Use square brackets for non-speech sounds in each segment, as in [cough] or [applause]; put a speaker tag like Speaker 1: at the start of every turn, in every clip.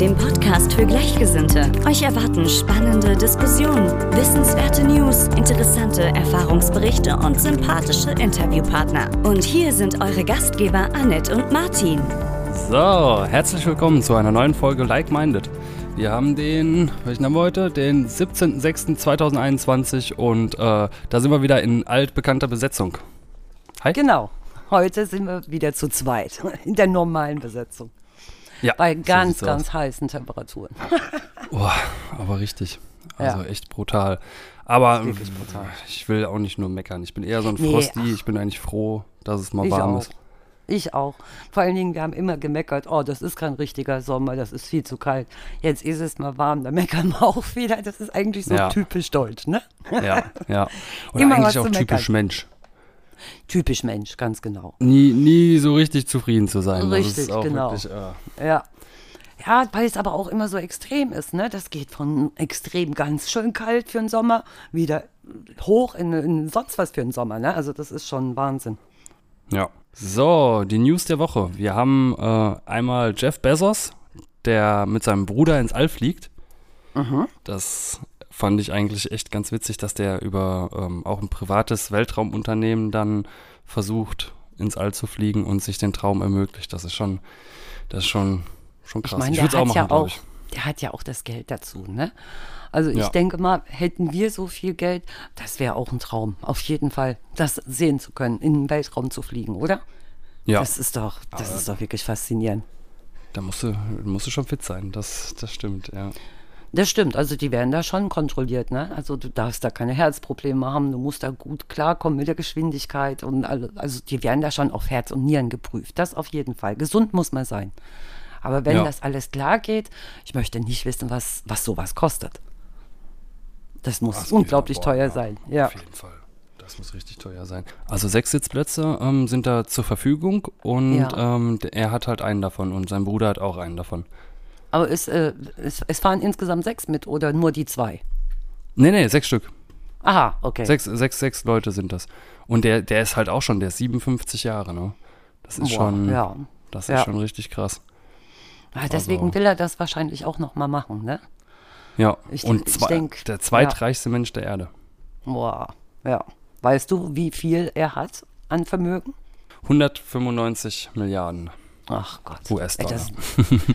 Speaker 1: Dem Podcast für Gleichgesinnte. Euch erwarten spannende Diskussionen, wissenswerte News, interessante Erfahrungsberichte und sympathische Interviewpartner. Und hier sind eure Gastgeber Annette und Martin.
Speaker 2: So, herzlich willkommen zu einer neuen Folge Like Minded. Wir haben den, welchen haben wir heute? Den 17.06.2021 und äh, da sind wir wieder in altbekannter Besetzung. Hi.
Speaker 3: Genau. Heute sind wir wieder zu zweit [laughs] in der normalen Besetzung.
Speaker 2: Ja,
Speaker 3: Bei
Speaker 2: so
Speaker 3: ganz,
Speaker 2: sieht's
Speaker 3: ganz heißen Temperaturen. [laughs]
Speaker 2: Boah, aber richtig. Also
Speaker 3: Ja.
Speaker 2: echt brutal. Aber
Speaker 3: brutal.
Speaker 2: ich will auch nicht nur meckern. Ich bin eher so ein
Speaker 3: Nee,
Speaker 2: Frosty. Ich bin eigentlich froh, dass es mal
Speaker 3: Ich
Speaker 2: warm
Speaker 3: auch.
Speaker 2: ist.
Speaker 3: Ich auch. Vor allen Dingen, wir haben immer gemeckert, oh, das ist kein richtiger Sommer, das ist viel zu kalt. Jetzt ist es mal warm, da meckern wir auch wieder. Das ist eigentlich so
Speaker 2: Ja.
Speaker 3: typisch deutsch, ne?
Speaker 2: Ja, ja. [laughs] Oder
Speaker 3: Immer
Speaker 2: eigentlich auch typisch
Speaker 3: meckern.
Speaker 2: Mensch.
Speaker 3: Typisch Mensch, ganz genau.
Speaker 2: Nie, nie so richtig zufrieden zu sein.
Speaker 3: Richtig, genau.
Speaker 2: Wirklich, äh,
Speaker 3: Ja. Ja, weil es aber auch immer so extrem ist, ne? Das geht von extrem ganz schön kalt für den Sommer wieder hoch in, in sonst was für den Sommer, ne? Also das ist schon Wahnsinn.
Speaker 2: Ja. So, die News der Woche. Wir haben äh, einmal Jeff Bezos, der mit seinem Bruder ins All fliegt. Das fand ich eigentlich echt ganz witzig, dass der über ähm, auch ein privates Weltraumunternehmen dann versucht, ins All zu fliegen und sich den Traum ermöglicht. Das ist schon, das ist schon, schon
Speaker 3: Ich
Speaker 2: krass. ich
Speaker 3: der
Speaker 2: würde es auch
Speaker 3: hat
Speaker 2: machen,
Speaker 3: ja
Speaker 2: glaube
Speaker 3: auch,
Speaker 2: ich.
Speaker 3: der hat ja auch das Geld dazu, ne? Also ich
Speaker 2: Ja.
Speaker 3: denke mal, hätten wir so viel Geld, das wäre auch ein Traum, auf jeden Fall, das sehen zu können, in den Weltraum zu fliegen, oder?
Speaker 2: Ja,
Speaker 3: Das ist doch, das ist doch wirklich faszinierend.
Speaker 2: da musst du, musst du schon fit sein. Das, das stimmt, ja.
Speaker 3: Das stimmt, also die werden da schon kontrolliert, ne? Also du darfst da keine Herzprobleme haben, du musst da gut klarkommen mit der Geschwindigkeit und alle, also die werden da schon auf Herz und Nieren geprüft. Das auf jeden Fall. Gesund muss man sein. Aber wenn
Speaker 2: Ja.
Speaker 3: das alles klar geht, ich möchte nicht wissen, was, was sowas kostet. Das muss
Speaker 2: Das
Speaker 3: unglaublich teuer
Speaker 2: ja,
Speaker 3: sein. Ja.
Speaker 2: Auf jeden Fall. Das muss richtig teuer sein. Also sechs Sitzplätze ähm, sind da zur Verfügung und
Speaker 3: Ja.
Speaker 2: ähm, er hat halt einen davon und sein Bruder hat auch einen davon.
Speaker 3: Aber ist, äh, es, es fahren insgesamt sechs mit oder nur die zwei?
Speaker 2: Nee, nee, sechs Stück.
Speaker 3: Aha, okay.
Speaker 2: Sechs, sechs, sechs Leute sind das. Und der, der ist halt auch schon, der ist 57 Jahre, ne? Das ist
Speaker 3: Boah,
Speaker 2: schon,
Speaker 3: ja.
Speaker 2: das ist
Speaker 3: Ja.
Speaker 2: schon richtig krass.
Speaker 3: Ah, deswegen
Speaker 2: also-
Speaker 3: will er das wahrscheinlich auch noch mal machen, ne?
Speaker 2: Ja,
Speaker 3: Ich-
Speaker 2: und
Speaker 3: ich
Speaker 2: zwei,
Speaker 3: denk,
Speaker 2: der zweitreichste Mensch der Erde.
Speaker 3: Boah, ja. Weißt du, wie viel er hat an Vermögen?
Speaker 2: 195 Milliarden.
Speaker 3: Ach Gott.
Speaker 2: US-Dollar.
Speaker 3: Das,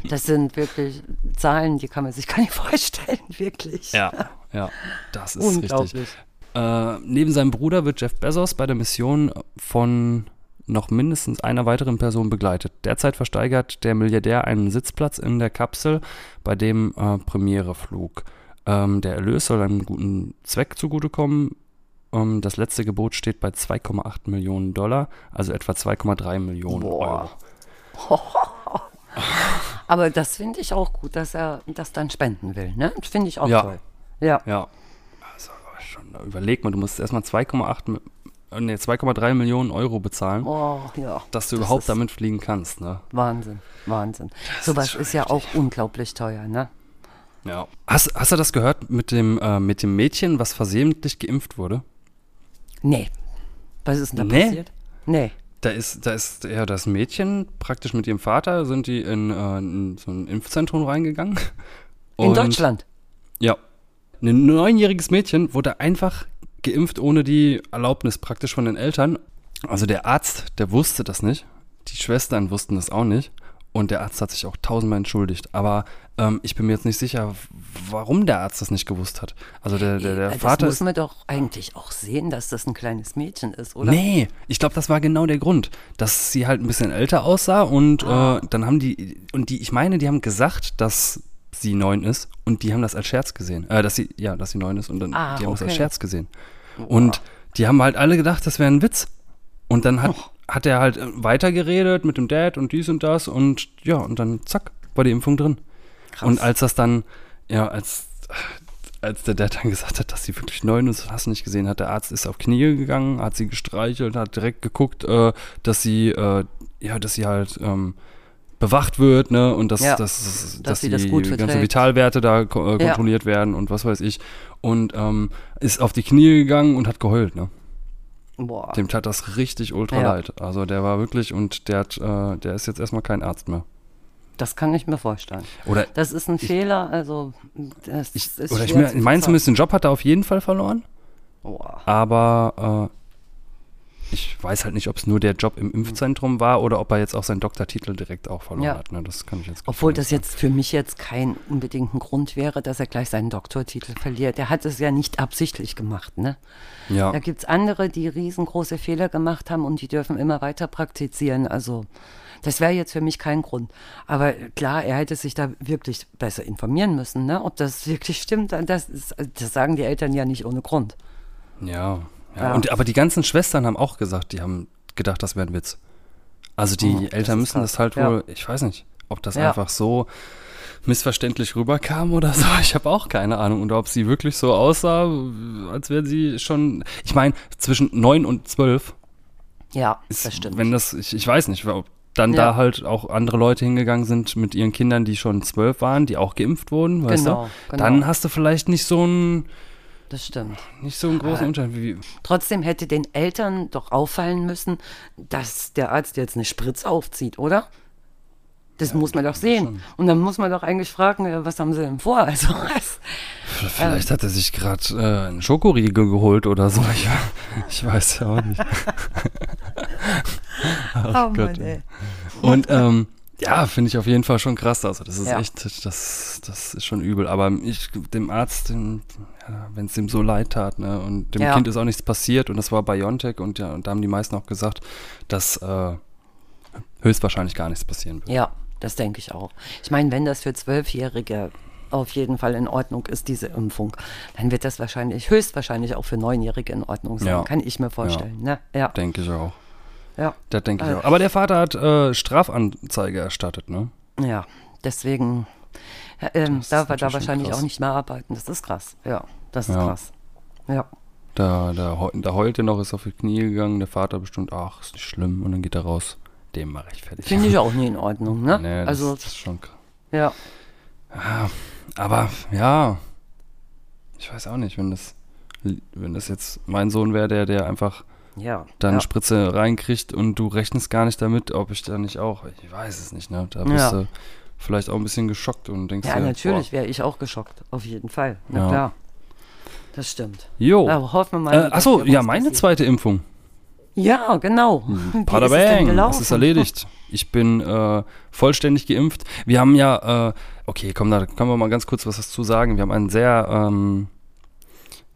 Speaker 3: das sind wirklich Zahlen, die kann man sich gar nicht [laughs] vorstellen, wirklich.
Speaker 2: Ja, ja, das ist richtig.
Speaker 3: Unglaublich.
Speaker 2: Äh, neben seinem Bruder wird Jeff Bezos bei der Mission von noch mindestens einer weiteren Person begleitet. Derzeit versteigert der Milliardär einen Sitzplatz in der Kapsel bei dem äh, Premiere flog. Ähm, der Erlös soll einem guten Zweck zugutekommen. Ähm, das letzte Gebot steht bei 2,8 Millionen Dollar, also etwa 2,3 Millionen
Speaker 3: Boah.
Speaker 2: Euro. [laughs]
Speaker 3: Aber das finde ich auch gut, dass er das dann spenden will, ne? Das finde ich auch
Speaker 2: Ja.
Speaker 3: toll. Ja.
Speaker 2: Ja. Also, schon, überleg mal, du musst erstmal 2,8, Mi- äh, nee, 2,3 Millionen Euro bezahlen,
Speaker 3: Oh, ja.
Speaker 2: dass du
Speaker 3: Das
Speaker 2: überhaupt
Speaker 3: ist
Speaker 2: damit fliegen kannst, ne?
Speaker 3: Wahnsinn, Wahnsinn. Sowas
Speaker 2: schon
Speaker 3: ist, ja auch unglaublich teuer, ne?
Speaker 2: Ja. Hast, hast du das gehört mit dem, äh, mit dem Mädchen, was versehentlich geimpft wurde?
Speaker 3: Nee. Was ist denn da
Speaker 2: Nee?
Speaker 3: passiert? Nee.
Speaker 2: Da ist, da ist ja das Mädchen praktisch mit ihrem Vater sind die in, äh, in so ein Impfzentrum reingegangen.
Speaker 3: In
Speaker 2: Und-
Speaker 3: Deutschland.
Speaker 2: Ja. Ein neunjähriges Mädchen wurde einfach geimpft ohne die Erlaubnis praktisch von den Eltern. Also der Arzt, der wusste das nicht. Die Schwestern wussten das auch nicht. Und der Arzt hat sich auch tausendmal entschuldigt. Aber ähm, ich bin mir jetzt nicht sicher, warum der Arzt das nicht gewusst hat. Also der, der, der
Speaker 3: das
Speaker 2: Vater
Speaker 3: muss
Speaker 2: ist
Speaker 3: man doch eigentlich auch sehen, dass das ein kleines Mädchen ist, oder?
Speaker 2: Nee, ich glaube, das war genau der Grund, dass sie halt ein bisschen älter aussah und
Speaker 3: Ah.
Speaker 2: äh, dann haben die, und die, ich meine, die haben gesagt, dass sie neun ist und die haben das als Scherz gesehen. Äh, dass sie, ja, dass sie neun ist und dann,
Speaker 3: Ah,
Speaker 2: die haben das als
Speaker 3: okay.
Speaker 2: Scherz gesehen. Und die haben halt alle gedacht, das wäre ein Witz. Und dann hat, hat er halt äh, weitergeredet mit dem Dad und dies und das und ja, und dann zack, war die Impfung drin.
Speaker 3: Krass.
Speaker 2: Und als das dann, ja, als, als der Dad dann gesagt hat, dass sie wirklich neun ist, hast du nicht gesehen, hat der Arzt ist auf Knie gegangen, hat sie gestreichelt, hat direkt geguckt, äh, dass sie, äh, ja, dass sie halt ähm, bewacht wird, ne, und dass,
Speaker 3: Ja,
Speaker 2: dass, dass,
Speaker 3: dass das
Speaker 2: die
Speaker 3: gut
Speaker 2: ganzen. Vitalwerte da äh,
Speaker 3: Ja.
Speaker 2: kontrolliert werden und was weiß ich. Und ähm, ist auf die Knie gegangen und hat geheult, ne.
Speaker 3: Boah.
Speaker 2: Dem tat das richtig ultra
Speaker 3: Ja.
Speaker 2: leid. Also der war wirklich und der hat, äh, der ist jetzt erstmal kein Arzt mehr.
Speaker 3: Das kann ich mir vorstellen.
Speaker 2: Oder
Speaker 3: Das ist ein Fehler, also das
Speaker 2: ich,
Speaker 3: ist
Speaker 2: oder ich meine, mein zumindest den Job hat er auf jeden Fall verloren.
Speaker 3: Boah.
Speaker 2: Aber äh, ich weiß halt nicht, ob es nur der Job im Impfzentrum war oder ob er jetzt auch seinen Doktortitel direkt auch verloren
Speaker 3: Ja.
Speaker 2: hat. Ne? Das kann ich jetzt
Speaker 3: Obwohl das jetzt für mich jetzt kein unbedingten Grund wäre, dass er gleich seinen Doktortitel verliert. Er hat es ja nicht absichtlich gemacht, ne?
Speaker 2: Ja,
Speaker 3: Da gibt es andere, die riesengroße Fehler gemacht haben und die dürfen immer weiter praktizieren. Also das wäre jetzt für mich kein Grund. Aber klar, er hätte sich da wirklich besser informieren müssen, ne? ob das [laughs] wirklich stimmt. Das, ist, das sagen die Eltern ja nicht ohne Grund.
Speaker 2: ja. ja.
Speaker 3: Ja.
Speaker 2: Und, aber die ganzen Schwestern haben auch gesagt, die haben gedacht, das wäre ein Witz. Also die
Speaker 3: Oh, das
Speaker 2: Eltern
Speaker 3: ist
Speaker 2: müssen
Speaker 3: krass.
Speaker 2: das halt
Speaker 3: Ja.
Speaker 2: wohl, ich weiß nicht, ob das einfach so missverständlich rüberkam oder so. [laughs] Ich habe auch keine Ahnung. Und ob sie wirklich so aussah, als wäre sie schon, ich meine, zwischen neun und zwölf
Speaker 3: Ja,
Speaker 2: ist,
Speaker 3: das stimmt.
Speaker 2: wenn das, ich, ich weiß nicht, ob dann
Speaker 3: Ja.
Speaker 2: da halt auch andere Leute hingegangen sind mit ihren Kindern, die schon zwölf waren, die auch geimpft wurden, weißt
Speaker 3: Genau,
Speaker 2: du?
Speaker 3: genau.
Speaker 2: Dann hast du vielleicht nicht so einen,
Speaker 3: das stimmt.
Speaker 2: nicht so einen großen Unterschied. Wie,
Speaker 3: Trotzdem hätte den Eltern doch auffallen müssen, dass der Arzt jetzt eine Spritze aufzieht, oder? Das muss man doch sehen. Und dann muss man doch eigentlich fragen, äh, was haben sie denn vor? [laughs] Also, was?
Speaker 2: vielleicht hat er sich gerade äh, einen Schokoriegel geholt oder so. Ich, [laughs] ich weiß ja auch nicht. [laughs] [laughs]
Speaker 3: Oh,
Speaker 2: Gott, ey. Und ähm, ja, finde ich auf jeden Fall schon krass. Also das ist
Speaker 3: Ja.
Speaker 2: echt, das, das ist schon übel. Aber ich, dem Arzt, ja, wenn es ihm so leid tat, ne, und dem
Speaker 3: Ja.
Speaker 2: Kind ist auch nichts passiert und das war BioNTech und ja, und da haben die meisten auch gesagt, dass äh, höchstwahrscheinlich gar nichts passieren wird.
Speaker 3: Ja, das denke ich auch. Ich meine, wenn das für Zwölfjährige auf jeden Fall in Ordnung ist, diese Impfung, dann wird das wahrscheinlich, höchstwahrscheinlich auch für Neunjährige in Ordnung sein. Kann ich mir vorstellen. Ne? Ja,
Speaker 2: Denke ich auch.
Speaker 3: Ja,
Speaker 2: Das denke ich
Speaker 3: Äh.
Speaker 2: auch. Aber der Vater hat äh, Strafanzeige erstattet, ne?
Speaker 3: ja. Deswegen ja,
Speaker 2: ist
Speaker 3: darf er da wahrscheinlich
Speaker 2: krass.
Speaker 3: auch nicht mehr arbeiten. Das ist krass. Ja, das ist
Speaker 2: Ja.
Speaker 3: krass. Ja.
Speaker 2: Da, da, da heult er noch, ist auf die Knie gegangen. Der Vater bestimmt, ach, ist nicht schlimm. Und dann geht er raus. Dem mache ich fertig.
Speaker 3: Finde ich [laughs] auch nie in Ordnung, ne?
Speaker 2: Nee, das,
Speaker 3: also,
Speaker 2: das ist schon krass.
Speaker 3: ja.
Speaker 2: Aber ja, ich weiß auch nicht, wenn das, wenn das jetzt mein Sohn wäre, der, der einfach
Speaker 3: Ja.
Speaker 2: da eine
Speaker 3: ja.
Speaker 2: Spritze reinkriegt und du rechnest gar nicht damit, ob ich da nicht auch, ich weiß es nicht, ne? Da bist
Speaker 3: Ja.
Speaker 2: du vielleicht auch ein bisschen geschockt und denkst
Speaker 3: Ja,
Speaker 2: dir,
Speaker 3: natürlich wäre ich auch geschockt. Auf jeden Fall. Na
Speaker 2: Ja.
Speaker 3: klar. Das stimmt.
Speaker 2: jo.
Speaker 3: Aber hoffen wir mal.
Speaker 2: Äh, achso, ja, meine
Speaker 3: passiert.
Speaker 2: zweite Impfung.
Speaker 3: Ja, genau. [laughs] Wie ist es denn
Speaker 2: Pada bang,
Speaker 3: gelaufen?
Speaker 2: das ist erledigt. Ich bin äh, vollständig geimpft. Wir haben ja, äh, okay, komm, da können wir mal ganz kurz was dazu sagen. Wir haben einen sehr ähm,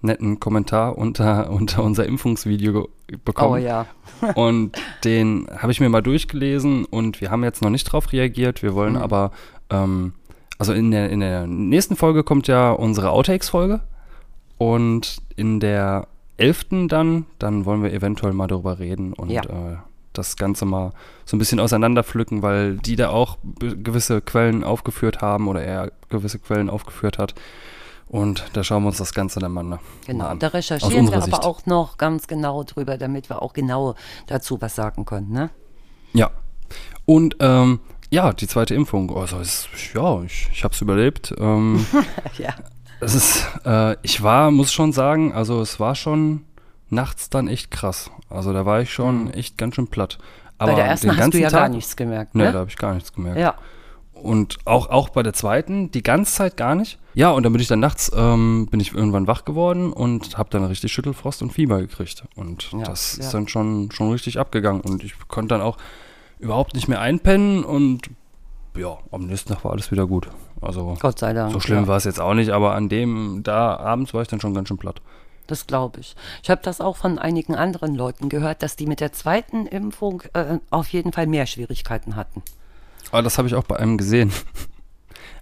Speaker 2: netten Kommentar unter, [laughs] unter unser Impfungsvideo bekommen.
Speaker 3: Oh ja. [laughs]
Speaker 2: Und den habe ich mir mal durchgelesen und wir haben jetzt noch nicht drauf reagiert. Wir wollen
Speaker 3: Mhm.
Speaker 2: aber, ähm, also in der, in der nächsten Folge kommt ja unsere Outtakes-Folge. Und in der elften dann, dann wollen wir eventuell mal darüber reden und
Speaker 3: Ja.
Speaker 2: äh, das Ganze mal so ein bisschen auseinanderpflücken, weil die da auch gewisse Quellen aufgeführt haben oder er gewisse Quellen aufgeführt hat. Und da schauen wir uns das Ganze dann mal, mal
Speaker 3: Genau,
Speaker 2: an.
Speaker 3: da
Speaker 2: Aus
Speaker 3: recherchieren wir
Speaker 2: unserer
Speaker 3: aber
Speaker 2: Sicht.
Speaker 3: auch noch ganz genau drüber, damit wir auch genau dazu was sagen können, ne?
Speaker 2: Ja. Und ähm, ja, die zweite Impfung. Also es, ja, ich, ich habe es überlebt. Ähm, [laughs]
Speaker 3: ja.
Speaker 2: es ist, äh, ich war, muss schon sagen, also es war schon nachts dann echt krass. Also da war ich schon echt ganz schön platt. Aber
Speaker 3: Bei der ersten
Speaker 2: den
Speaker 3: hast du
Speaker 2: ganzen
Speaker 3: ja
Speaker 2: Tag,
Speaker 3: gar nichts gemerkt,
Speaker 2: Ne,
Speaker 3: ne?
Speaker 2: da habe ich gar nichts gemerkt.
Speaker 3: Ja.
Speaker 2: Und auch, auch bei der zweiten, die ganze Zeit gar nicht. Ja, und dann bin ich dann nachts, ähm, bin ich irgendwann wach geworden und habe dann richtig Schüttelfrost und Fieber gekriegt. Und
Speaker 3: Ja,
Speaker 2: das ist
Speaker 3: ja.
Speaker 2: dann schon, schon richtig abgegangen. Und ich konnte dann auch überhaupt nicht mehr einpennen und ja, am nächsten Tag war alles wieder gut. Also
Speaker 3: Gott sei Dank.
Speaker 2: so schlimm
Speaker 3: ja.
Speaker 2: war es jetzt auch nicht, aber an dem, da abends war ich dann schon ganz schön platt.
Speaker 3: Das glaube ich. Ich habe das auch von einigen anderen Leuten gehört, dass die mit der zweiten Impfung äh, auf jeden Fall mehr Schwierigkeiten hatten.
Speaker 2: Aber das habe ich auch bei einem gesehen. [laughs]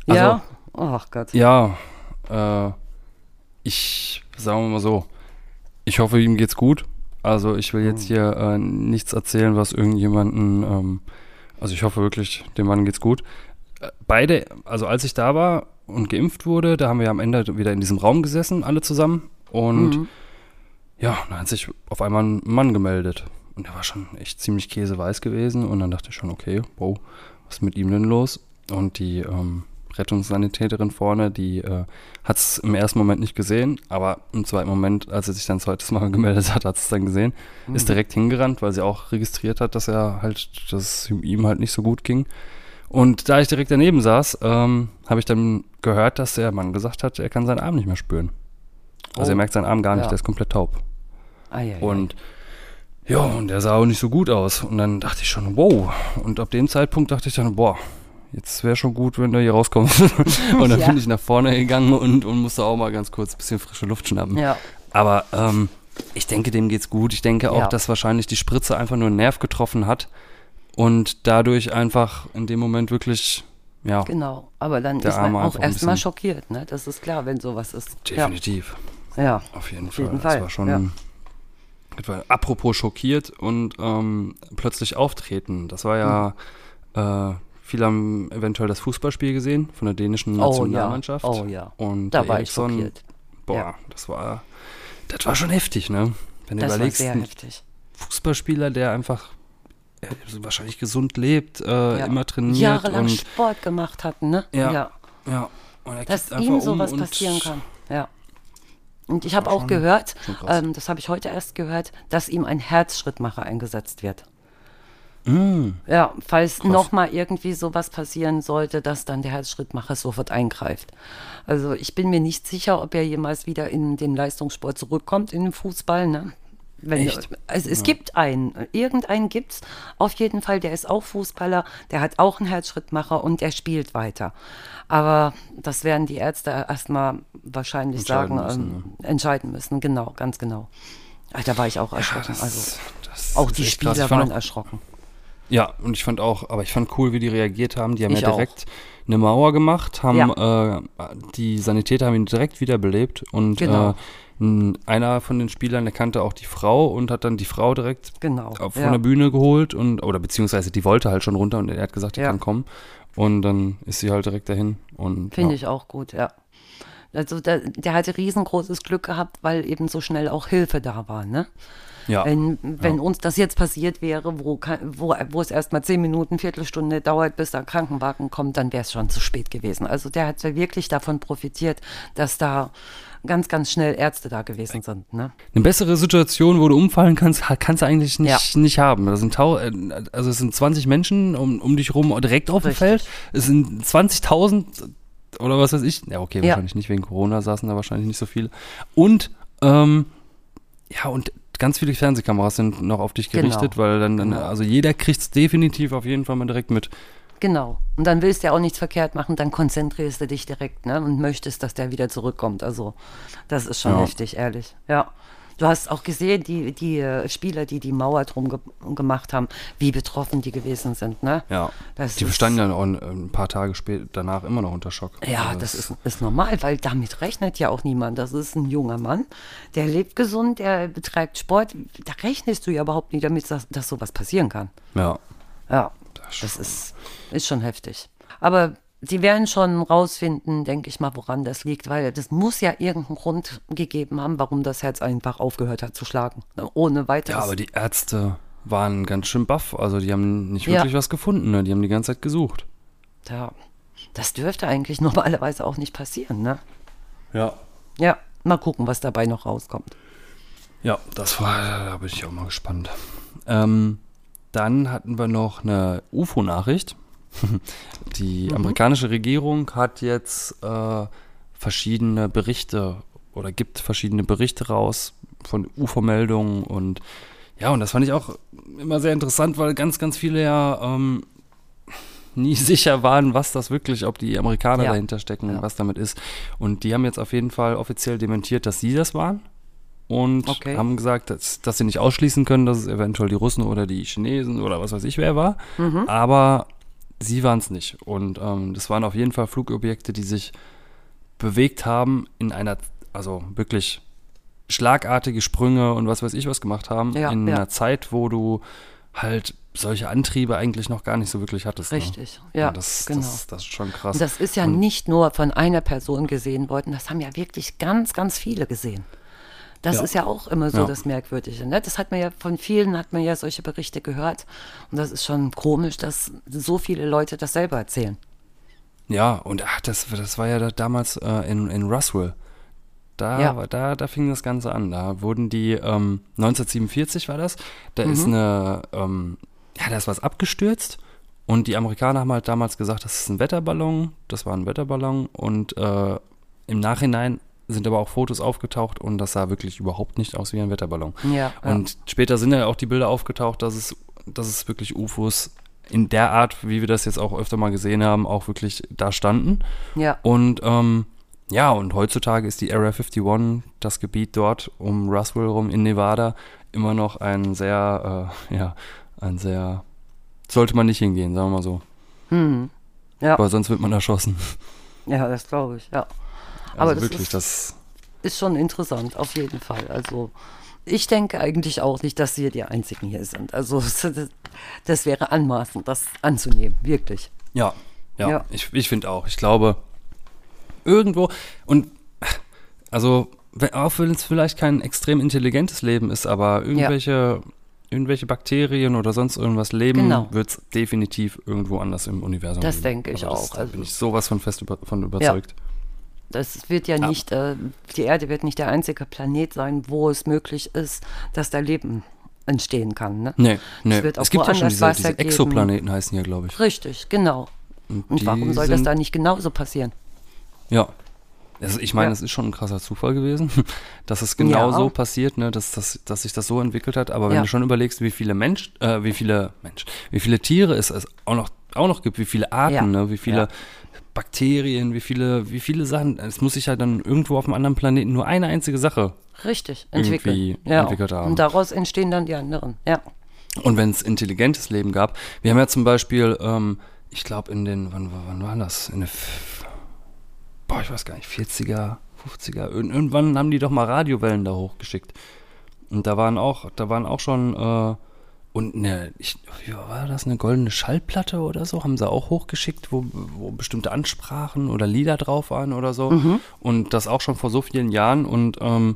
Speaker 2: Also,
Speaker 3: ja? Ach Gott.
Speaker 2: Ja, äh, ich, sagen wir mal so, ich hoffe, ihm geht's gut. Also ich will jetzt
Speaker 3: Hm.
Speaker 2: hier äh, nichts erzählen, was irgendjemanden, ähm, also ich hoffe wirklich, dem Mann geht's gut. Äh, Beide, also als ich da war, und geimpft wurde, da haben wir am Ende wieder in diesem Raum gesessen, alle zusammen. Und
Speaker 3: Mhm.
Speaker 2: ja, dann hat sich auf einmal ein Mann gemeldet. Und der war schon echt ziemlich käseweiß gewesen. Und dann dachte ich schon, okay, wow, was ist mit ihm denn los? Und die ähm, Rettungssanitäterin vorne, die äh, hat es im ersten Moment nicht gesehen, aber im zweiten Moment, als er sich dann zweites Mal [laughs] gemeldet hat, hat es dann gesehen, ist direkt hingerannt, weil sie auch registriert hat, dass er halt, dass es ihm halt nicht so gut ging. Und da ich direkt daneben saß, ähm, habe ich dann gehört, dass der Mann gesagt hat, er kann seinen Arm nicht mehr spüren. Also
Speaker 3: Oh.
Speaker 2: er merkt seinen Arm gar nicht,
Speaker 3: Ja.
Speaker 2: der ist komplett taub.
Speaker 3: Ei, ei.
Speaker 2: Und ja, und der sah auch nicht so gut aus. Und dann dachte ich schon, wow. Und ab dem Zeitpunkt dachte ich dann, boah, jetzt wäre schon gut, wenn du hier rauskommst. [laughs] und dann
Speaker 3: Ja.
Speaker 2: bin ich nach vorne gegangen und, und musste auch mal ganz kurz ein bisschen frische Luft schnappen.
Speaker 3: ja,
Speaker 2: Aber ähm, ich denke, dem geht's gut. Ich denke auch,
Speaker 3: Ja.
Speaker 2: dass wahrscheinlich die Spritze einfach nur einen Nerv getroffen hat und dadurch einfach in dem Moment wirklich, ja,
Speaker 3: genau. Aber dann ist man auch erstmal schockiert, ne? Das ist klar, wenn sowas ist.
Speaker 2: definitiv.
Speaker 3: Ja. ja.
Speaker 2: Auf jeden
Speaker 3: Auf
Speaker 2: Fall.
Speaker 3: jeden
Speaker 2: das
Speaker 3: Fall,
Speaker 2: war schon.
Speaker 3: ja.
Speaker 2: Etwa- Apropos schockiert und ähm, plötzlich auftreten. Das war ja, äh, viele haben eventuell das Fußballspiel gesehen von der dänischen
Speaker 3: Oh ja.
Speaker 2: Nationalmannschaft.
Speaker 3: Oh ja.
Speaker 2: Und
Speaker 3: Da war ich
Speaker 2: Eriksson,
Speaker 3: schockiert.
Speaker 2: Boah,
Speaker 3: Ja.
Speaker 2: das war, das war schon heftig, ne? Wenn du
Speaker 3: Das war
Speaker 2: überlegst,
Speaker 3: sehr
Speaker 2: ein
Speaker 3: heftig.
Speaker 2: Fußballspieler, der einfach äh, wahrscheinlich gesund lebt, äh,
Speaker 3: Ja.
Speaker 2: immer trainiert
Speaker 3: Jahrelang
Speaker 2: und
Speaker 3: Sport gemacht hatten, ne?
Speaker 2: Ja.
Speaker 3: ja.
Speaker 2: ja, und er
Speaker 3: Dass ihm
Speaker 2: um
Speaker 3: sowas
Speaker 2: und-
Speaker 3: passieren kann. Ja. Und ich habe auch gehört, ähm, das habe ich heute erst gehört, dass ihm ein Herzschrittmacher eingesetzt wird.
Speaker 2: Mm,
Speaker 3: Ja, falls nochmal irgendwie sowas passieren sollte, dass dann der Herzschrittmacher sofort eingreift. Also ich bin mir nicht sicher, ob er jemals wieder in den Leistungssport zurückkommt, in den Fußball. Ne? Wenn,
Speaker 2: Echt?
Speaker 3: Also es gibt einen, irgendeinen gibt's auf jeden Fall, der ist auch Fußballer, der hat auch einen Herzschrittmacher und der spielt weiter. Aber das werden die Ärzte erstmal wahrscheinlich
Speaker 2: Entscheiden
Speaker 3: sagen,
Speaker 2: müssen, ne?
Speaker 3: ähm, entscheiden müssen, genau, ganz genau. Ach, da war ich auch erschrocken.
Speaker 2: das,
Speaker 3: also
Speaker 2: das
Speaker 3: auch die
Speaker 2: krass.
Speaker 3: Spieler waren
Speaker 2: auch-
Speaker 3: erschrocken.
Speaker 2: Ja, und ich fand auch, aber ich fand cool, wie die reagiert haben. Die haben
Speaker 3: Ich
Speaker 2: ja
Speaker 3: auch.
Speaker 2: direkt eine Mauer gemacht, haben äh, die Sanitäter haben ihn direkt wiederbelebt und
Speaker 3: Genau.
Speaker 2: äh, einer von den Spielern, der kannte auch die Frau und hat dann die Frau direkt
Speaker 3: Genau.
Speaker 2: von
Speaker 3: ja.
Speaker 2: der Bühne geholt und oder beziehungsweise die wollte halt schon runter und er hat gesagt, die
Speaker 3: Ja.
Speaker 2: kann kommen und dann ist sie halt direkt dahin und
Speaker 3: Finde
Speaker 2: ja.
Speaker 3: ich auch gut, ja. Also der, der hatte riesengroßes Glück gehabt, weil eben so schnell auch Hilfe da war. Ne?
Speaker 2: Ja,
Speaker 3: Wenn, wenn uns das jetzt passiert wäre, wo, wo, wo es erst mal zehn Minuten, Viertelstunde dauert, bis der Krankenwagen kommt, dann wäre es schon zu spät gewesen. Also der hat ja wirklich davon profitiert, dass da ganz, ganz schnell Ärzte da gewesen sind. Ne?
Speaker 2: Eine bessere Situation, wo du umfallen kannst, kannst du eigentlich nicht, nicht haben. Das sind äh, also es sind 20 Menschen um, um dich rum direkt auf dem
Speaker 3: Richtig.
Speaker 2: Feld. Es sind 20.000 oder was weiß ich. Ja, okay,
Speaker 3: Ja.
Speaker 2: wahrscheinlich nicht wegen Corona saßen da wahrscheinlich nicht so viele. Und ähm, ja, und ganz viele Fernsehkameras sind noch auf dich
Speaker 3: Genau.
Speaker 2: gerichtet, weil dann, dann
Speaker 3: Genau.
Speaker 2: also jeder kriegt es definitiv auf jeden Fall mal direkt mit.
Speaker 3: Genau. Und dann willst du ja auch nichts verkehrt machen, dann konzentrierst du dich direkt ne? und möchtest, dass der wieder zurückkommt. Also das ist schon
Speaker 2: Ja.
Speaker 3: heftig, ehrlich. Ja. Du hast auch gesehen, die, die äh, Spieler, die die Mauer drum ge gemacht haben, wie betroffen die gewesen sind. Ne?
Speaker 2: Ja.
Speaker 3: Das
Speaker 2: die standen dann auch ein, ein paar Tage später danach immer noch unter Schock.
Speaker 3: Ja,
Speaker 2: Also
Speaker 3: das ist, ist normal, weil damit rechnet ja auch niemand. Das ist ein junger Mann, der lebt gesund, der betreibt Sport. Da rechnest du ja überhaupt nicht damit, dass, dass sowas passieren kann.
Speaker 2: Ja.
Speaker 3: Ja,
Speaker 2: Das
Speaker 3: das ist, ist schon heftig. Aber sie werden schon rausfinden, denke ich mal, woran das liegt, weil das muss ja irgendeinen Grund gegeben haben, warum das Herz einfach aufgehört hat zu schlagen. Ohne weiteres.
Speaker 2: Ja, aber die Ärzte waren ganz schön baff. Also die haben nicht
Speaker 3: Ja.
Speaker 2: wirklich was gefunden. Ne? Die haben die ganze Zeit gesucht.
Speaker 3: ja, das dürfte eigentlich [laughs] normalerweise auch nicht passieren, ne?
Speaker 2: Ja.
Speaker 3: Ja, mal gucken, was dabei noch rauskommt.
Speaker 2: Ja, das war, da bin ich auch mal gespannt. Ähm, dann hatten wir noch eine UFO-Nachricht. [laughs] Die amerikanische Regierung hat jetzt äh, verschiedene Berichte oder gibt verschiedene Berichte raus von UFO-Meldungen und ja, und das fand ich auch immer sehr interessant, weil ganz, ganz viele ja ähm, nie [laughs] sicher waren, was das wirklich, ob die Amerikaner
Speaker 3: Ja.
Speaker 2: dahinter stecken,
Speaker 3: Ja.
Speaker 2: was damit ist. Und die haben jetzt auf jeden Fall offiziell dementiert, dass sie das waren und
Speaker 3: Okay.
Speaker 2: haben gesagt, dass, dass sie nicht ausschließen können, dass es eventuell die Russen oder die Chinesen oder was weiß ich wer war.
Speaker 3: Mhm.
Speaker 2: Aber sie waren es nicht. Und ähm, das waren auf jeden Fall Flugobjekte, die sich bewegt haben in einer, also wirklich schlagartige Sprünge und was weiß ich was gemacht haben,
Speaker 3: Ja,
Speaker 2: in
Speaker 3: ja.
Speaker 2: einer Zeit, wo du halt solche Antriebe eigentlich noch gar nicht so wirklich hattest.
Speaker 3: Richtig,
Speaker 2: ne?
Speaker 3: ja,
Speaker 2: das,
Speaker 3: genau.
Speaker 2: Das, das ist schon krass.
Speaker 3: Und das ist ja
Speaker 2: Und-
Speaker 3: nicht nur von einer Person gesehen worden, das haben ja wirklich ganz, ganz viele gesehen. Das
Speaker 2: Ja.
Speaker 3: ist ja auch immer so
Speaker 2: Ja.
Speaker 3: das Merkwürdige. Ne? Das hat man ja von vielen, hat man ja solche Berichte gehört. Und das ist schon komisch, dass so viele Leute das selber erzählen.
Speaker 2: Ja, und ach, das, das war ja da damals äh, in, in Roswell. Da,
Speaker 3: Ja.
Speaker 2: da, da fing das Ganze an. Da wurden die, ähm, 1947 war das, da
Speaker 3: Mhm.
Speaker 2: ist eine, ähm, ja, da ist was abgestürzt und die Amerikaner haben halt damals gesagt, das ist ein Wetterballon, das war ein Wetterballon und äh, im Nachhinein sind aber auch Fotos aufgetaucht und das sah wirklich überhaupt nicht aus wie ein Wetterballon.
Speaker 3: Ja,
Speaker 2: Und später sind ja auch die Bilder aufgetaucht, dass es, dass es wirklich UFOs in der Art, wie wir das jetzt auch öfter mal gesehen haben, auch wirklich da standen.
Speaker 3: ja,
Speaker 2: Und ähm, ja, und heutzutage ist die Area 51, das Gebiet dort um Roswell rum in Nevada, immer noch ein sehr, äh, [laughs] ja, ein sehr, sollte man nicht hingehen, sagen wir mal so.
Speaker 3: hm. ja,
Speaker 2: Weil sonst wird man erschossen. [laughs]
Speaker 3: ja, das glaube ich, ja.
Speaker 2: Also
Speaker 3: Aber das
Speaker 2: wirklich,
Speaker 3: ist-
Speaker 2: das,
Speaker 3: Ist schon interessant, auf jeden Fall. Also ich denke eigentlich auch nicht, dass wir die Einzigen hier sind. Also [laughs] das, das wäre anmaßend, das anzunehmen, wirklich.
Speaker 2: Ja, ja,
Speaker 3: Ja.
Speaker 2: ich, ich finde auch. Ich glaube, irgendwo, und also, auch wenn es vielleicht kein extrem intelligentes Leben ist, aber irgendwelche, irgendwelche Bakterien oder sonst irgendwas leben,
Speaker 3: Genau.
Speaker 2: wird es definitiv irgendwo anders im Universum
Speaker 3: Das
Speaker 2: geben.
Speaker 3: denke ich
Speaker 2: Also das,
Speaker 3: auch.
Speaker 2: Da
Speaker 3: Also-
Speaker 2: bin ich sowas von fest über, von überzeugt.
Speaker 3: Das wird ja
Speaker 2: Ja.
Speaker 3: nicht, äh, die Erde wird nicht der einzige Planet sein, wo es möglich ist, dass da Leben entstehen kann. Ne?
Speaker 2: Nee, nee.
Speaker 3: wird auch
Speaker 2: Es gibt ja schon diese, diese
Speaker 3: geben.
Speaker 2: Exoplaneten, heißen ja, glaube ich.
Speaker 3: Richtig, genau. Und
Speaker 2: die
Speaker 3: warum soll das da nicht genauso passieren?
Speaker 2: Ja. Also ich meine,
Speaker 3: Ja.
Speaker 2: es ist schon ein krasser Zufall gewesen, [laughs] dass es genau
Speaker 3: Ja.
Speaker 2: so passiert, ne, dass, dass, dass sich das so entwickelt hat. Aber wenn
Speaker 3: Ja.
Speaker 2: du schon überlegst, wie viele Mensch, äh, wie viele Mensch, wie viele Tiere es, es auch noch auch noch gibt, wie viele Arten, ne, wie viele. Bakterien, wie viele, wie viele Sachen. Es muss sich halt dann irgendwo auf einem anderen Planeten nur eine einzige Sache.
Speaker 3: Richtig, entwickeln. Ja.
Speaker 2: entwickelt haben.
Speaker 3: Und daraus entstehen dann die anderen. Ja.
Speaker 2: Und wenn es intelligentes Leben gab, wir haben ja zum Beispiel, ähm, ich glaube in den, wann, wann war das? In den, boah, ich weiß gar nicht, 40er, 50er, Ir irgendwann haben die doch mal Radiowellen da hochgeschickt. Und da waren auch, da waren auch schon, äh, und eine, ich, wie war das, eine goldene Schallplatte oder so, haben sie auch hochgeschickt, wo, wo bestimmte Ansprachen oder Lieder drauf waren oder so. Und das auch schon vor so vielen Jahren und ähm,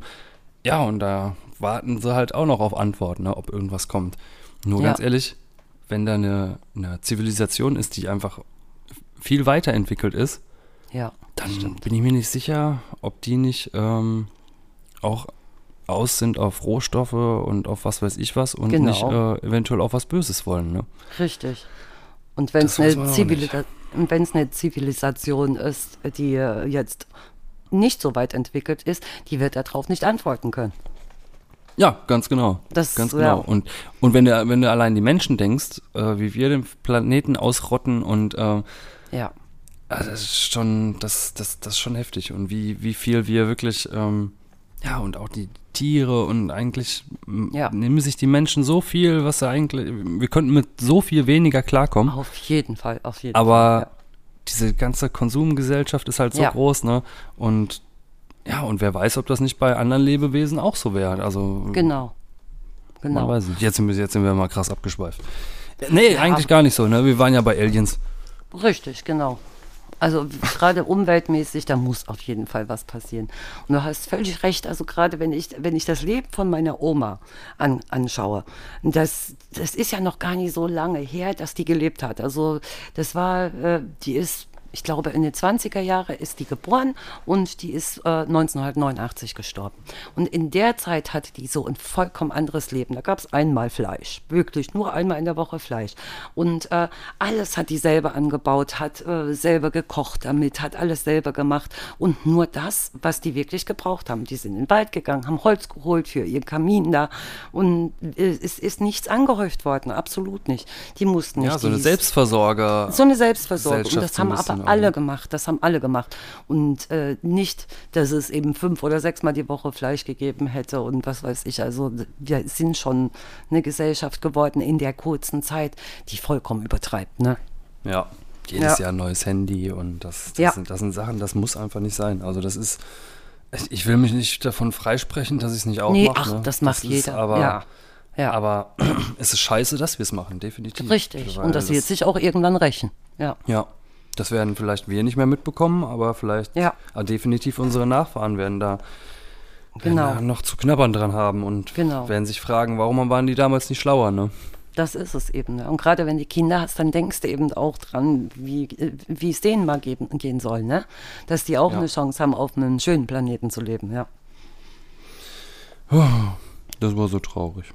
Speaker 2: ja, und da warten sie halt auch noch auf Antworten, ne, ob irgendwas kommt. Nur
Speaker 3: Ja.
Speaker 2: ganz ehrlich, wenn da eine, eine Zivilisation ist, die einfach viel weiterentwickelt ist,
Speaker 3: Ja.
Speaker 2: dann bin ich mir nicht sicher, ob die nicht ähm, auch aus sind auf Rohstoffe und auf was weiß ich was und
Speaker 3: Genau.
Speaker 2: nicht äh, eventuell auf was Böses wollen. Ne?
Speaker 3: Richtig. Und wenn es eine, Zivilisa eine Zivilisation ist, die äh, jetzt nicht so weit entwickelt ist, die wird darauf nicht antworten können.
Speaker 2: Ja, ganz genau.
Speaker 3: Das-
Speaker 2: ganz
Speaker 3: ja.
Speaker 2: genau. Und, und wenn du, wenn du allein die Menschen denkst, äh, wie wir den Planeten ausrotten und äh,
Speaker 3: Ja.
Speaker 2: Also das ist schon, das, das, das ist schon heftig. Und wie, wie viel wir wirklich, ähm, ja, und auch die Tiere und eigentlich
Speaker 3: Ja.
Speaker 2: nehmen sich die Menschen so viel, was sie eigentlich, wir könnten mit so viel weniger klarkommen.
Speaker 3: Auf jeden Fall, auf jeden
Speaker 2: aber
Speaker 3: Fall.
Speaker 2: diese ganze Konsumgesellschaft ist halt so
Speaker 3: Ja.
Speaker 2: groß, ne? Und ja, und wer weiß, ob das nicht bei anderen Lebewesen auch so wäre. Also
Speaker 3: Ja. Genau.
Speaker 2: man
Speaker 3: Genau.
Speaker 2: weiß nicht. Jetzt sind wir, jetzt sind wir mal krass abgeschweift. Nee,
Speaker 3: Ja.
Speaker 2: eigentlich gar nicht so, ne? Wir waren ja bei Aliens.
Speaker 3: Richtig, genau. Also gerade umweltmäßig, da muss auf jeden Fall was passieren. Und du hast völlig recht, also gerade wenn ich, wenn ich das Leben von meiner Oma an, anschaue, das, das ist ja noch gar nicht so lange her, dass die gelebt hat. Also das war, äh, die ist, ich glaube in den 20er Jahren ist die geboren und die ist äh, 1989 gestorben. Und in der Zeit hatte die so ein vollkommen anderes Leben. Da gab es einmal Fleisch, wirklich nur einmal in der Woche Fleisch. Und äh, alles hat die selber angebaut, hat äh, selber gekocht damit, hat alles selber gemacht. Und nur das, was die wirklich gebraucht haben. Die sind in den Wald gegangen, haben Holz geholt für ihren Kamin da. Und äh, es ist nichts angehäuft worden, absolut nicht. Die mussten nicht
Speaker 2: Ja, so eine Selbstversorger.
Speaker 3: so eine Selbstversorgung. Und das haben aber
Speaker 2: auch,
Speaker 3: alle
Speaker 2: ne?
Speaker 3: gemacht. Das haben alle gemacht. Und äh, nicht, dass es eben fünf oder sechsmal die Woche Fleisch gegeben hätte und was weiß ich. Also wir sind schon eine Gesellschaft geworden in der kurzen Zeit, die vollkommen übertreibt. Ne?
Speaker 2: Ja. Jedes
Speaker 3: Ja.
Speaker 2: Jahr ein neues Handy und das, das,
Speaker 3: Ja.
Speaker 2: sind, das sind Sachen, das muss einfach nicht sein. Also das ist, ich- will mich nicht davon freisprechen, dass ich es nicht auch
Speaker 3: Nee,
Speaker 2: mache.
Speaker 3: ach,
Speaker 2: ne?
Speaker 3: das macht
Speaker 2: ist
Speaker 3: jeder.
Speaker 2: Aber
Speaker 3: ja. Ja.
Speaker 2: Aber [clears throat] es ist scheiße, dass wir es machen, definitiv.
Speaker 3: Richtig. Und das wird sich auch irgendwann rächen. Ja.
Speaker 2: Ja, das werden vielleicht wir nicht mehr mitbekommen, aber vielleicht
Speaker 3: Ja.
Speaker 2: ah, definitiv unsere Nachfahren werden da, werden
Speaker 3: Genau.
Speaker 2: da noch zu knabbern dran haben und
Speaker 3: Genau.
Speaker 2: werden sich fragen, warum waren die damals nicht schlauer, ne?
Speaker 3: Das ist es eben. Ne? Und gerade wenn du Kinder hast, dann denkst du eben auch dran, wie, äh, wie es denen mal geben, gehen soll, ne? Dass die auch
Speaker 2: Ja.
Speaker 3: eine Chance haben, auf einem schönen Planeten zu leben, ja.
Speaker 2: Das war so traurig.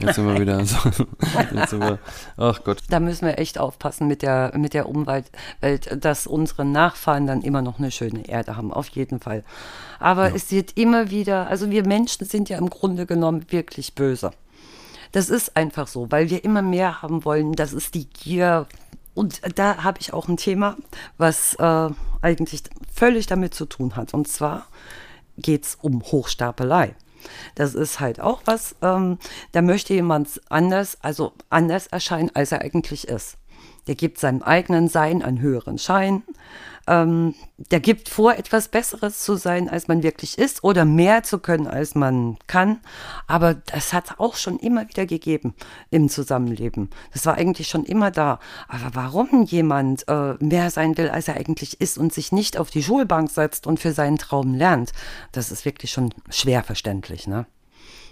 Speaker 2: Jetzt sind wir wieder so. [laughs] Jetzt sind wir, ach Gott.
Speaker 3: Da müssen wir echt aufpassen mit der, mit der Umwelt, Welt, dass unsere Nachfahren dann immer noch eine schöne Erde haben, auf jeden Fall. Aber es wird immer wieder, also wir Menschen sind ja im Grunde genommen wirklich böse. Das ist einfach so, weil wir immer mehr haben wollen. Das ist die Gier. Und da habe ich auch ein Thema, was äh, eigentlich völlig damit zu tun hat. Und zwar geht es um Hochstapelei. Das ist halt auch was, ähm, da möchte jemand anders, also anders erscheinen, als er eigentlich ist. Der gibt seinem eigenen Sein einen höheren Schein. Ähm, der gibt vor, etwas Besseres zu sein, als man wirklich ist oder mehr zu können, als man kann. Aber das hat auch schon immer wieder gegeben im Zusammenleben. Das war eigentlich schon immer da. Aber warum jemand äh, mehr sein will, als er eigentlich ist und sich nicht auf die Schulbank setzt und für seinen Traum lernt, das ist wirklich schon schwer verständlich, ne?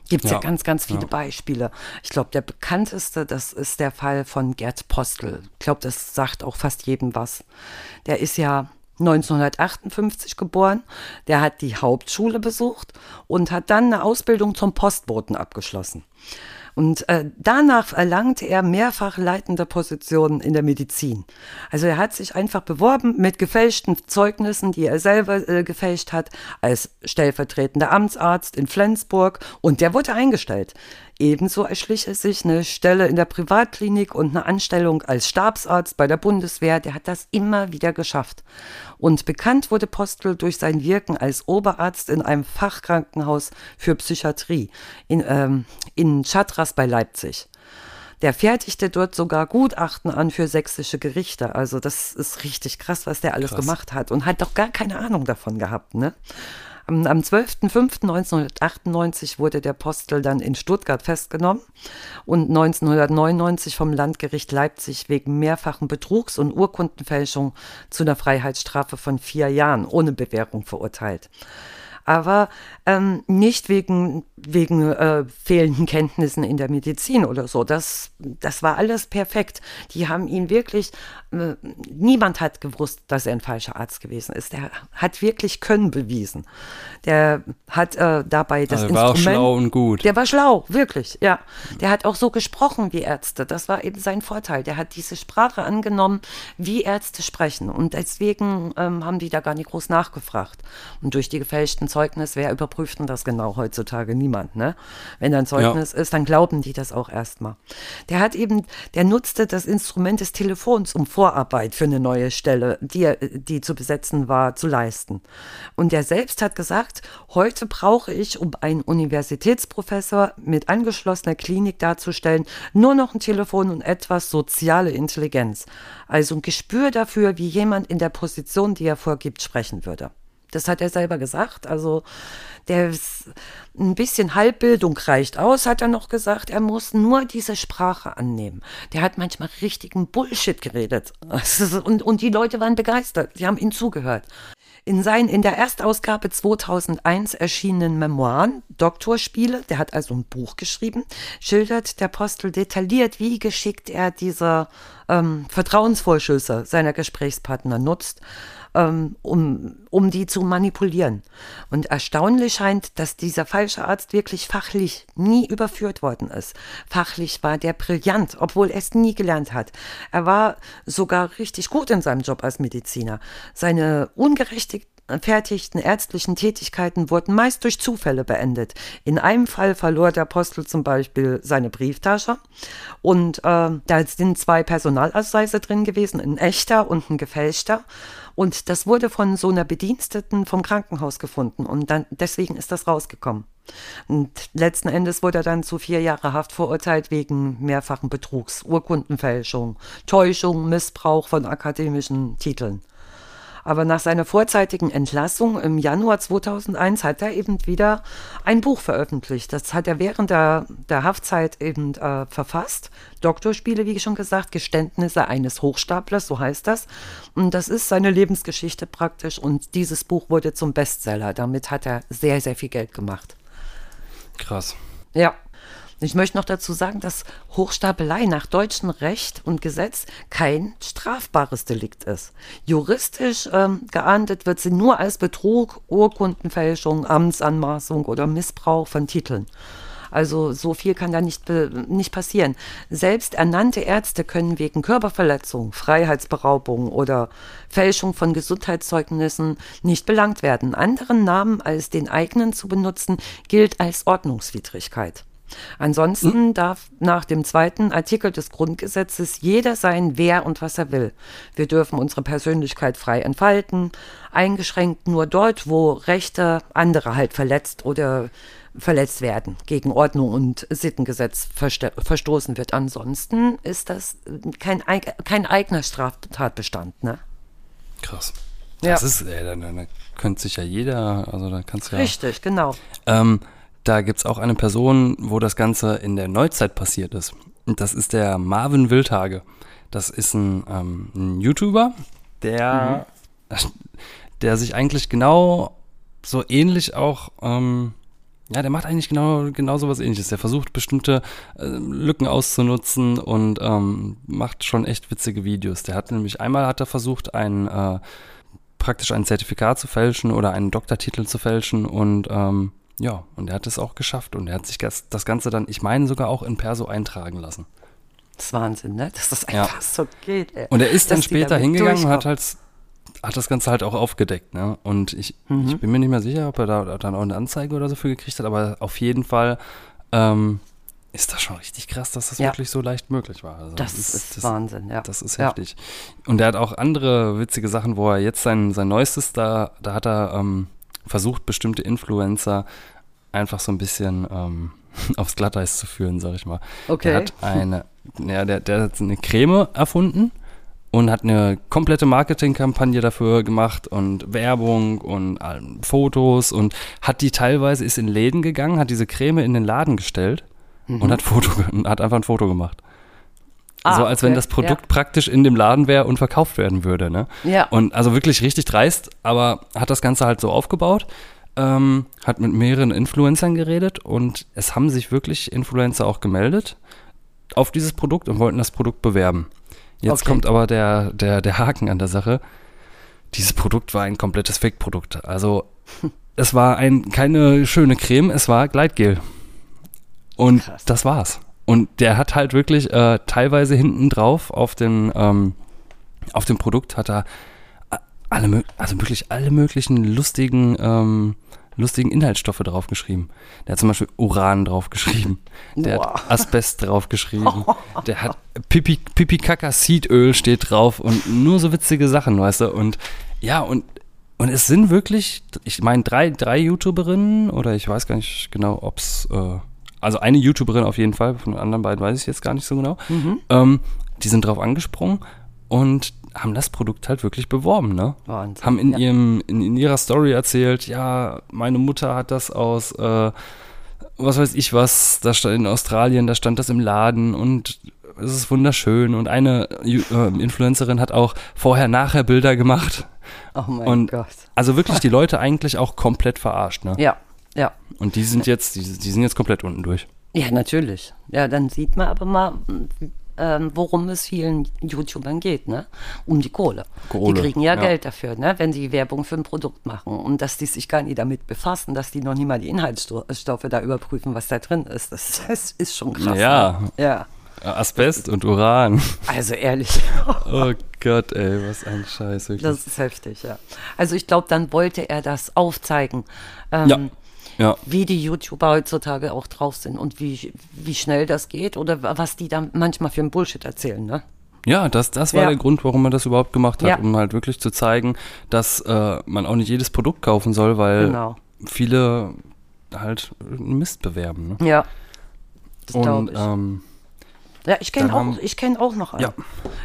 Speaker 3: Gibt es ja.
Speaker 2: Ja,
Speaker 3: ganz, ganz viele
Speaker 2: ja.
Speaker 3: Beispiele. Ich glaube, der bekannteste, das ist der Fall von Gerd Postel. Ich glaube, das sagt auch fast jedem was. Der ist ja 1958 geboren. Der hat die Hauptschule besucht und hat dann eine Ausbildung zum Postboten abgeschlossen. Und äh, danach erlangte er mehrfach leitende Positionen in der Medizin. Also er hat sich einfach beworben mit gefälschten Zeugnissen, die er selber äh, gefälscht hat, als stellvertretender Amtsarzt in Flensburg und der wurde eingestellt. Ebenso erschlich es sich eine Stelle in der Privatklinik und eine Anstellung als Stabsarzt bei der Bundeswehr. Der hat das immer wieder geschafft. Und bekannt wurde Postel durch sein Wirken als Oberarzt in einem Fachkrankenhaus für Psychiatrie in, ähm, in Chatras bei Leipzig. Der fertigte dort sogar Gutachten an für sächsische Gerichte. Also das ist richtig krass, was der alles
Speaker 2: Krass.
Speaker 3: gemacht hat und hat doch gar keine Ahnung davon gehabt, ne? Am, am 12.05.1998 wurde der Postel dann in Stuttgart festgenommen und 1999 vom Landgericht Leipzig wegen mehrfachen Betrugs und Urkundenfälschung zu einer Freiheitsstrafe von vier Jahren ohne Bewährung verurteilt. Aber ähm, nicht wegen, wegen äh, fehlenden Kenntnissen in der Medizin oder so. Das, das war alles perfekt. Die haben ihn wirklich, äh, niemand hat gewusst, dass er ein falscher Arzt gewesen ist. Der hat wirklich Können bewiesen. Der hat äh, dabei das
Speaker 2: Also war auch
Speaker 3: Instrument.
Speaker 2: schlau und gut.
Speaker 3: Der war schlau, wirklich, ja. Der hat auch so gesprochen wie Ärzte. Das war eben sein Vorteil. Der hat diese Sprache angenommen, wie Ärzte sprechen. Und deswegen ähm, haben die da gar nicht groß nachgefragt. Und durch die gefälschten Zeugnisse, wer überprüft denn das genau heutzutage? Niemand, ne? Wenn da ein Zeugnis ist, dann glauben die das auch erstmal. Der hat eben, der nutzte das Instrument des Telefons, um Vorarbeit für eine neue Stelle, die, er- die zu besetzen war, zu leisten. Und er selbst hat gesagt, heute brauche ich, um einen Universitätsprofessor mit angeschlossener Klinik darzustellen, nur noch ein Telefon und etwas soziale Intelligenz. Also ein Gespür dafür, wie jemand in der Position, die er vorgibt, sprechen würde. Das hat er selber gesagt. Also der ist, ein bisschen Halbbildung reicht aus, hat er noch gesagt. Er muss nur diese Sprache annehmen. Der hat manchmal richtigen Bullshit geredet. [laughs] Und, und die Leute waren begeistert. Die haben ihm zugehört. In seinen in der Erstausgabe 2001 erschienenen Memoiren Doktorspiele, der hat also ein Buch geschrieben, schildert der Apostel detailliert, wie geschickt er diese ähm, Vertrauensvorschüsse seiner Gesprächspartner nutzt, ähm, um, um die zu manipulieren. Und erstaunlich scheint, dass dieser falsche Arzt wirklich fachlich nie überführt worden ist. Fachlich war der brillant, obwohl er es nie gelernt hat. Er war sogar richtig gut in seinem Job als Mediziner. Seine ungerechtfertigten ärztlichen Tätigkeiten wurden meist durch Zufälle beendet. In einem Fall verlor der Apostel zum Beispiel seine Brieftasche und äh, da sind zwei Personalausweise drin gewesen, ein echter und ein gefälschter. Und das wurde von so einer Bediensteten vom Krankenhaus gefunden und dann deswegen ist das rausgekommen. Und letzten Endes wurde er dann zu vier Jahre Haft verurteilt wegen mehrfachen Betrugs, Urkundenfälschung, Täuschung, Missbrauch von akademischen Titeln. Aber nach seiner vorzeitigen Entlassung im Januar 2001 hat er eben wieder ein Buch veröffentlicht. Das hat er während der, der Haftzeit eben äh, verfasst. Doktorspiele, wie schon gesagt, Geständnisse eines Hochstaplers, so heißt das. Und das ist seine Lebensgeschichte praktisch. Und dieses Buch wurde zum Bestseller. Damit hat er sehr, sehr viel Geld gemacht.
Speaker 2: Krass.
Speaker 3: Ja. Ich möchte noch dazu sagen, dass Hochstapelei nach deutschem Recht und Gesetz kein strafbares Delikt ist. Juristisch ähm, geahndet wird sie nur als Betrug, Urkundenfälschung, Amtsanmaßung oder Missbrauch von Titeln. Also so viel kann da nicht, nicht passieren. Selbst ernannte Ärzte können wegen Körperverletzung, Freiheitsberaubung oder Fälschung von Gesundheitszeugnissen nicht belangt werden. Anderen Namen als den eigenen zu benutzen, gilt als Ordnungswidrigkeit. Ansonsten hm? darf nach dem zweiten Artikel des Grundgesetzes jeder sein, wer und was er will. Wir dürfen unsere Persönlichkeit frei entfalten, eingeschränkt nur dort, wo Rechte anderer halt verletzt oder verletzt werden, gegen Ordnung und Sittengesetz verstoßen wird. Ansonsten ist das kein, kein eigener Straftatbestand. Ne?
Speaker 2: Krass. Ja. Das ist, ey, da, da könnte sich ja jeder, also da kannst du ja.
Speaker 3: Richtig, genau.
Speaker 2: Ähm, da gibt es auch eine Person, wo das Ganze in der Neuzeit passiert ist. Und das ist der Marvin Wildhage. Das ist ein, ähm, ein YouTuber, der, mhm. der sich eigentlich genau so ähnlich auch, ähm, ja, der macht eigentlich genau, genau so was ähnliches. Der versucht bestimmte äh, Lücken auszunutzen und ähm, macht schon echt witzige Videos. Der hat nämlich einmal hat er versucht, ein äh, praktisch ein Zertifikat zu fälschen oder einen Doktortitel zu fälschen und ähm, ja, und er hat es auch geschafft und er hat sich das Ganze dann, ich meine, sogar auch in Perso eintragen lassen.
Speaker 3: Das ist Wahnsinn, ne? Dass das einfach ja. so geht. Ey.
Speaker 2: Und er ist dann später hingegangen und hat halt hat das Ganze halt auch aufgedeckt, ne? Und ich, mhm. ich bin mir nicht mehr sicher, ob er da dann auch eine Anzeige oder so für gekriegt hat, aber auf jeden Fall ähm, ist das schon richtig krass, dass das ja. wirklich so leicht möglich war.
Speaker 3: Also das, das, ist, das, Wahnsinn, ja.
Speaker 2: Das ist heftig. Ja. Und er hat auch andere witzige Sachen, wo er jetzt sein, sein neuestes, da, da hat er ähm, versucht, bestimmte Influencer einfach so ein bisschen ähm, [laughs] aufs Glatteis zu führen, sag ich mal.
Speaker 3: Okay.
Speaker 2: Der hat eine, ja, der, der hat eine Creme erfunden und hat eine komplette Marketingkampagne dafür gemacht und Werbung und Fotos und hat die teilweise, ist in Läden gegangen, hat diese Creme in den Laden gestellt mhm. und hat, Foto, hat einfach ein Foto gemacht. Ah, so als okay. wenn das Produkt ja. praktisch in dem Laden wäre und verkauft werden würde. Ne?
Speaker 3: Ja.
Speaker 2: Und also wirklich richtig dreist, aber hat das Ganze halt so aufgebaut, ähm, hat mit mehreren Influencern geredet und es haben sich wirklich Influencer auch gemeldet auf dieses Produkt und wollten das Produkt bewerben. Jetzt okay. kommt aber der, der, der Haken an der Sache. Dieses Produkt war ein komplettes Fake-Produkt. Also [laughs] es war ein, keine schöne Creme, es war Gleitgel. Und Krass. das war's. Und der hat halt wirklich äh, teilweise hinten drauf auf den ähm, auf dem Produkt hat er alle also wirklich alle möglichen lustigen ähm, lustigen Inhaltsstoffe draufgeschrieben. Der hat zum Beispiel Uran draufgeschrieben. Der Boah. hat Asbest draufgeschrieben. [laughs] Der hat Pipi, Pipi Kaka Seedöl steht drauf und nur so witzige Sachen, weißt du. Und ja, und, und es sind wirklich, ich meine, drei, drei YouTuberinnen oder ich weiß gar nicht genau, ob es äh, also eine YouTuberin auf jeden Fall, von den anderen beiden weiß ich jetzt gar nicht so genau. Mhm. Ähm, die sind drauf angesprungen und haben das Produkt halt wirklich beworben, ne? Wahnsinn, haben in ja. ihrem, in, in, ihrer Story erzählt, ja, meine Mutter hat das aus, äh, was weiß ich was, da stand in Australien, da stand das im Laden und es ist wunderschön. Und eine äh, Influencerin hat auch vorher-nachher Bilder gemacht.
Speaker 3: Oh mein
Speaker 2: und
Speaker 3: Gott.
Speaker 2: Also wirklich die Leute eigentlich auch komplett verarscht, ne?
Speaker 3: Ja, ja.
Speaker 2: Und die sind jetzt, die, die sind jetzt komplett unten durch.
Speaker 3: Ja, natürlich. Ja, dann sieht man aber mal, ähm, worum es vielen YouTubern geht, ne? Um die Kohle. Kohle. Die kriegen ja, ja, Geld dafür, ne? Wenn sie Werbung für ein Produkt machen. Und dass die sich gar nicht damit befassen, dass die noch nie mal die Inhaltsstoffe da überprüfen, was da drin ist. Das, [laughs] das ist schon krass.
Speaker 2: Ja.
Speaker 3: Ne? Ja.
Speaker 2: Asbest und Uran.
Speaker 3: Also ehrlich. [laughs]
Speaker 2: oh Gott, ey, was ein Scheiß. Wirklich.
Speaker 3: Das ist heftig, ja. Also ich glaube, dann wollte er das aufzeigen.
Speaker 2: Ähm, ja. Ja.
Speaker 3: wie die YouTuber heutzutage auch drauf sind und wie, wie schnell das geht oder was die da manchmal für ein Bullshit erzählen, ne?
Speaker 2: Ja, das, das war ja. der Grund, warum man das überhaupt gemacht hat, ja. um halt wirklich zu zeigen, dass äh, man auch nicht jedes Produkt kaufen soll, weil genau. viele halt Mist bewerben.
Speaker 3: Ne? Ja,
Speaker 2: das Und ich. Ähm,
Speaker 3: Ja, ich kenne auch, ich kenn auch noch einen.
Speaker 2: Ja.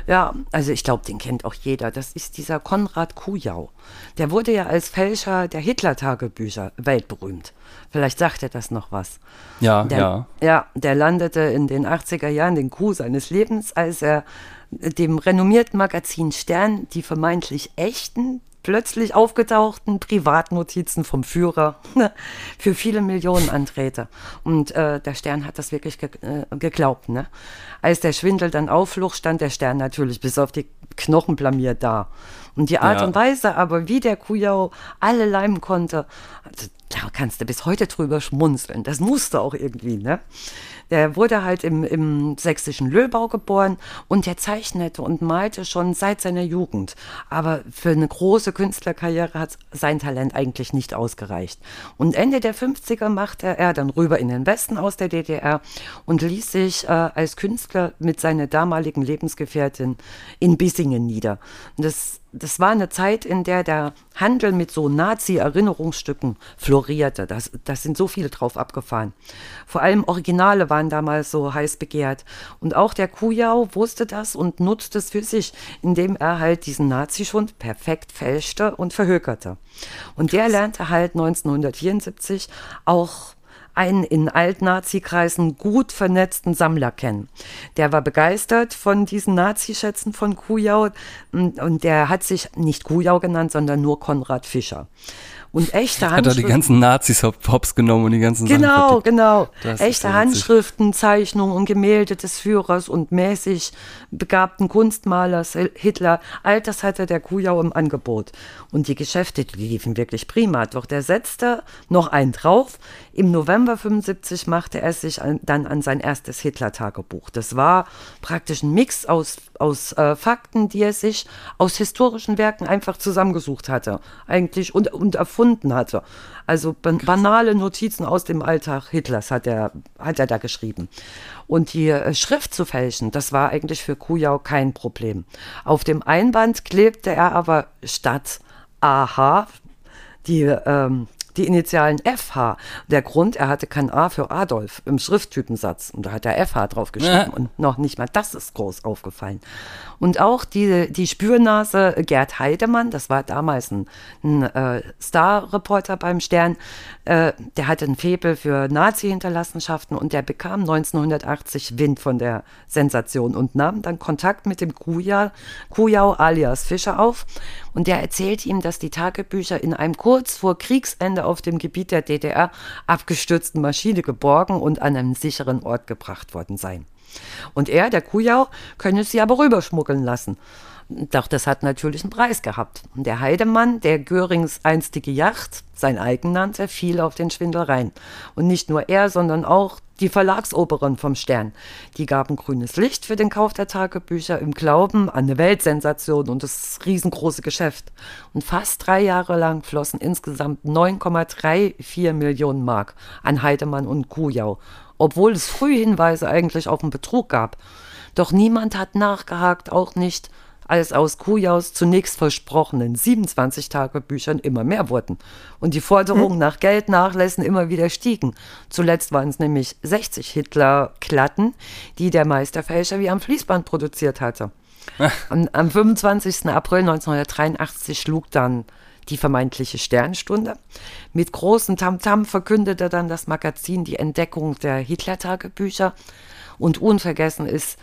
Speaker 3: Ja, also ich glaube, den kennt auch jeder. Das ist dieser Konrad Kujau. Der wurde ja als Fälscher der Hitler-Tagebücher weltberühmt. Vielleicht sagt er das noch was.
Speaker 2: Ja,
Speaker 3: Der,
Speaker 2: ja.
Speaker 3: ja, der landete in den 80er Jahren den Coup seines Lebens, als er dem renommierten Magazin Stern die vermeintlich echten, plötzlich aufgetauchten Privatnotizen vom Führer [laughs] für viele Millionen andrehte. Und äh, der Stern hat das wirklich ge äh, geglaubt. Ne? Als der Schwindel dann aufflog, stand der Stern natürlich bis auf die Knochen blamiert da. Und die Art
Speaker 2: Ja.
Speaker 3: und Weise aber, wie der Kujau alle leimen konnte, also, da kannst du bis heute drüber schmunzeln. Das musste auch irgendwie, ne? Der wurde halt im, im sächsischen Löbau geboren und der zeichnete und malte schon seit seiner Jugend. Aber für eine große Künstlerkarriere hat sein Talent eigentlich nicht ausgereicht. Und Ende der 50er machte er dann rüber in den Westen aus der DDR und ließ sich äh, als Künstler mit seiner damaligen Lebensgefährtin in Bissingen nieder. Und das das war eine Zeit, in der der Handel mit so Nazi-Erinnerungsstücken florierte. Das, das sind so viele drauf abgefahren. Vor allem Originale waren damals so heiß begehrt. Und auch der Kujau wusste das und nutzte es für sich, indem er halt diesen Nazischund perfekt fälschte und verhökerte. Und der lernte halt 1974 auch einen in Alt-Nazi-Kreisen gut vernetzten Sammler kennen. Der war begeistert von diesen Nazi-Schätzen von Kujau und, und der hat sich nicht Kujau genannt, sondern nur Konrad Fischer. Und echte
Speaker 2: Hat er die
Speaker 3: Handschriften.
Speaker 2: ganzen Nazis hop- hops genommen und die ganzen Sachen
Speaker 3: Genau, genau.
Speaker 2: Das
Speaker 3: Echte. Handschriften, Zeichnungen und Gemälde des Führers und mäßig begabten Kunstmalers Hitler, all das hatte der Kujau im Angebot. Und die Geschäfte, liefen wirklich prima. Doch der setzte noch einen drauf. Im November 75 machte er sich an, dann an sein erstes Hitler-Tagebuch. Das war praktisch ein Mix aus, aus äh, Fakten, die er sich aus historischen Werken einfach zusammengesucht hatte. Eigentlich und, und erfunden hatte. Also ban banale Notizen aus dem Alltag Hitlers hat er, hat er da geschrieben. Und die äh, Schrift zu fälschen, das war eigentlich für Kujau kein Problem. Auf dem Einband klebte er aber statt AH die, ähm, die Initialen FH. Der Grund, er hatte kein A für Adolf im Schrifttypensatz. Und da hat er FH drauf geschrieben.
Speaker 2: Ja.
Speaker 3: Und noch nicht mal das ist groß aufgefallen. Und auch die, die Spürnase Gerd Heidemann, das war damals ein, ein äh, Star-Reporter beim Stern, äh, der hatte ein Faible für Nazi-Hinterlassenschaften und der bekam 1980 Wind von der Sensation und nahm dann Kontakt mit dem Kujau, Kujau alias Fischer auf. Und der erzählte ihm, dass die Tagebücher in einem kurz vor Kriegsende auf dem Gebiet der DDR abgestürzten Maschine geborgen und an einen sicheren Ort gebracht worden seien. Und er, der Kujau, könne sie aber rüberschmuggeln lassen. Doch das hat natürlich einen Preis gehabt. Und der Heidemann, der Görings einstige Yacht, sein eigen nannte, fiel auf den Schwindel rein. Und nicht nur er, sondern auch die Verlagsoberen vom Stern. Die gaben grünes Licht für den Kauf der Tagebücher im Glauben an eine Weltsensation und das riesengroße Geschäft. Und fast drei Jahre lang flossen insgesamt 9,34 Millionen Mark an Heidemann und Kujau, obwohl es früh Hinweise eigentlich auf einen Betrug gab. Doch niemand hat nachgehakt, auch nicht, als aus Kujaus zunächst versprochenen 27 Tagebüchern immer mehr wurden und die Forderungen nach Geldnachlässen immer wieder stiegen. Zuletzt waren es nämlich 60 Hitler-Klatten, die der Meisterfälscher wie am Fließband produziert hatte. Und [laughs] am 25. April 1983 schlug dann die vermeintliche Sternstunde. Mit großem Tamtam verkündete dann das Magazin die Entdeckung der Hitler-Tagebücher. Und unvergessen ist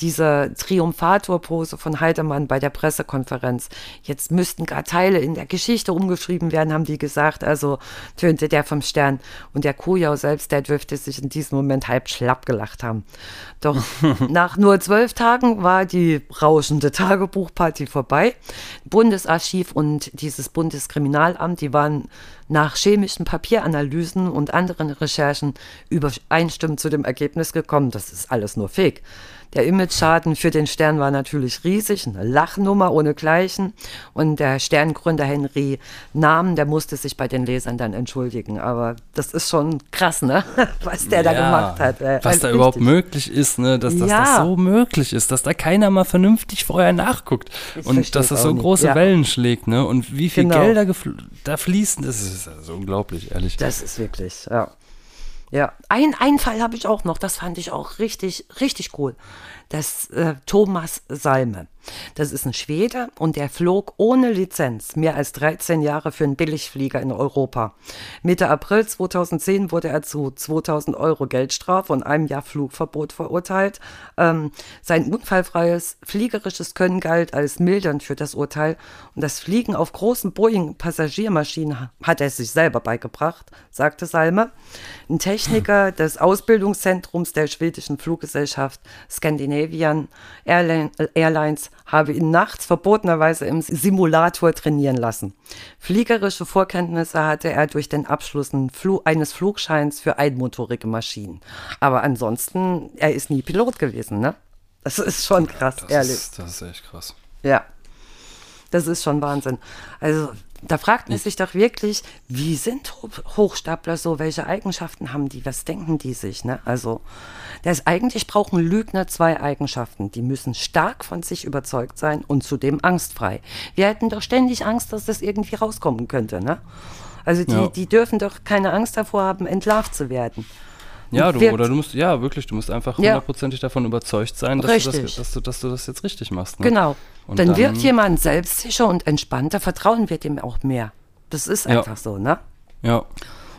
Speaker 3: diese Triumphator-Pose von Heidemann bei der Pressekonferenz. Jetzt müssten gar Teile in der Geschichte umgeschrieben werden, haben die gesagt. Also tönte der vom Stern. Und der Kujau selbst, der dürfte sich in diesem Moment halb schlapp gelacht haben. Doch [laughs] nach nur zwölf Tagen war die rauschende Tagebuchparty vorbei. Bundesarchiv und dieses Bundeskriminalamt, die waren nach chemischen Papieranalysen und anderen Recherchen übereinstimmend zu dem Ergebnis gekommen, das ist alles nur Fake. Der Image-Schaden für den Stern war natürlich riesig, eine Lachnummer ohnegleichen. Und der Sterngründer Henry Nahm, der musste sich bei den Lesern dann entschuldigen. Aber das ist schon krass, ne? [laughs] Was der da
Speaker 2: Ja,
Speaker 3: gemacht hat. Äh,
Speaker 2: Was da überhaupt
Speaker 3: richtig.
Speaker 2: möglich ist, ne? dass, dass
Speaker 3: Ja.
Speaker 2: das so möglich ist, dass da keiner mal vernünftig vorher nachguckt
Speaker 3: Ich
Speaker 2: und dass das so
Speaker 3: nicht,
Speaker 2: große
Speaker 3: ja.
Speaker 2: Wellen schlägt ne? und wie viel
Speaker 3: Genau.
Speaker 2: Gelder da fließen, das ist also unglaublich, ehrlich.
Speaker 3: Das ist wirklich, ja. Ja, ein, einen Fall habe ich auch noch, das fand ich auch richtig, richtig cool. Das äh, Thomas Salme. Das ist ein Schwede und der flog ohne Lizenz mehr als 13 Jahre für einen Billigflieger in Europa. Mitte April 2010 wurde er zu 2000 Euro Geldstrafe und einem Jahr Flugverbot verurteilt. Ähm, sein unfallfreies fliegerisches Können galt als mildernd für das Urteil und das Fliegen auf großen Boeing-Passagiermaschinen hat er sich selber beigebracht, sagte Salme. Ein Techniker des Ausbildungszentrums der schwedischen Fluggesellschaft Scandinavian Airlines habe ihn nachts verbotenerweise im Simulator trainieren lassen. Fliegerische Vorkenntnisse hatte er durch den Abschluss eines Flugscheins für einmotorige Maschinen. Aber ansonsten, er ist nie Pilot gewesen, ne? Das ist schon krass,
Speaker 2: das
Speaker 3: ehrlich.
Speaker 2: Ist, das ist echt krass.
Speaker 3: Ja. Das ist schon Wahnsinn. Also, da fragt man sich doch wirklich, wie sind Hochstapler so? Welche Eigenschaften haben die? Was denken die sich? Ne? Also, das eigentlich brauchen Lügner zwei Eigenschaften. Die müssen stark von sich überzeugt sein und zudem angstfrei. Wir hätten doch ständig Angst, dass das irgendwie rauskommen könnte. Ne? Also, die,
Speaker 2: Ja.
Speaker 3: die dürfen doch keine Angst davor haben, entlarvt zu werden.
Speaker 2: Ja, du, oder du musst, ja, wirklich, du musst einfach
Speaker 3: Ja.
Speaker 2: hundertprozentig davon überzeugt sein, dass du, das, dass, du, dass du das jetzt richtig machst. Ne?
Speaker 3: Genau. Dann,
Speaker 2: dann-
Speaker 3: wirkt jemand selbstsicher und entspannter, vertrauen wir dem auch mehr. Das ist
Speaker 2: Ja.
Speaker 3: einfach so, ne?
Speaker 2: Ja,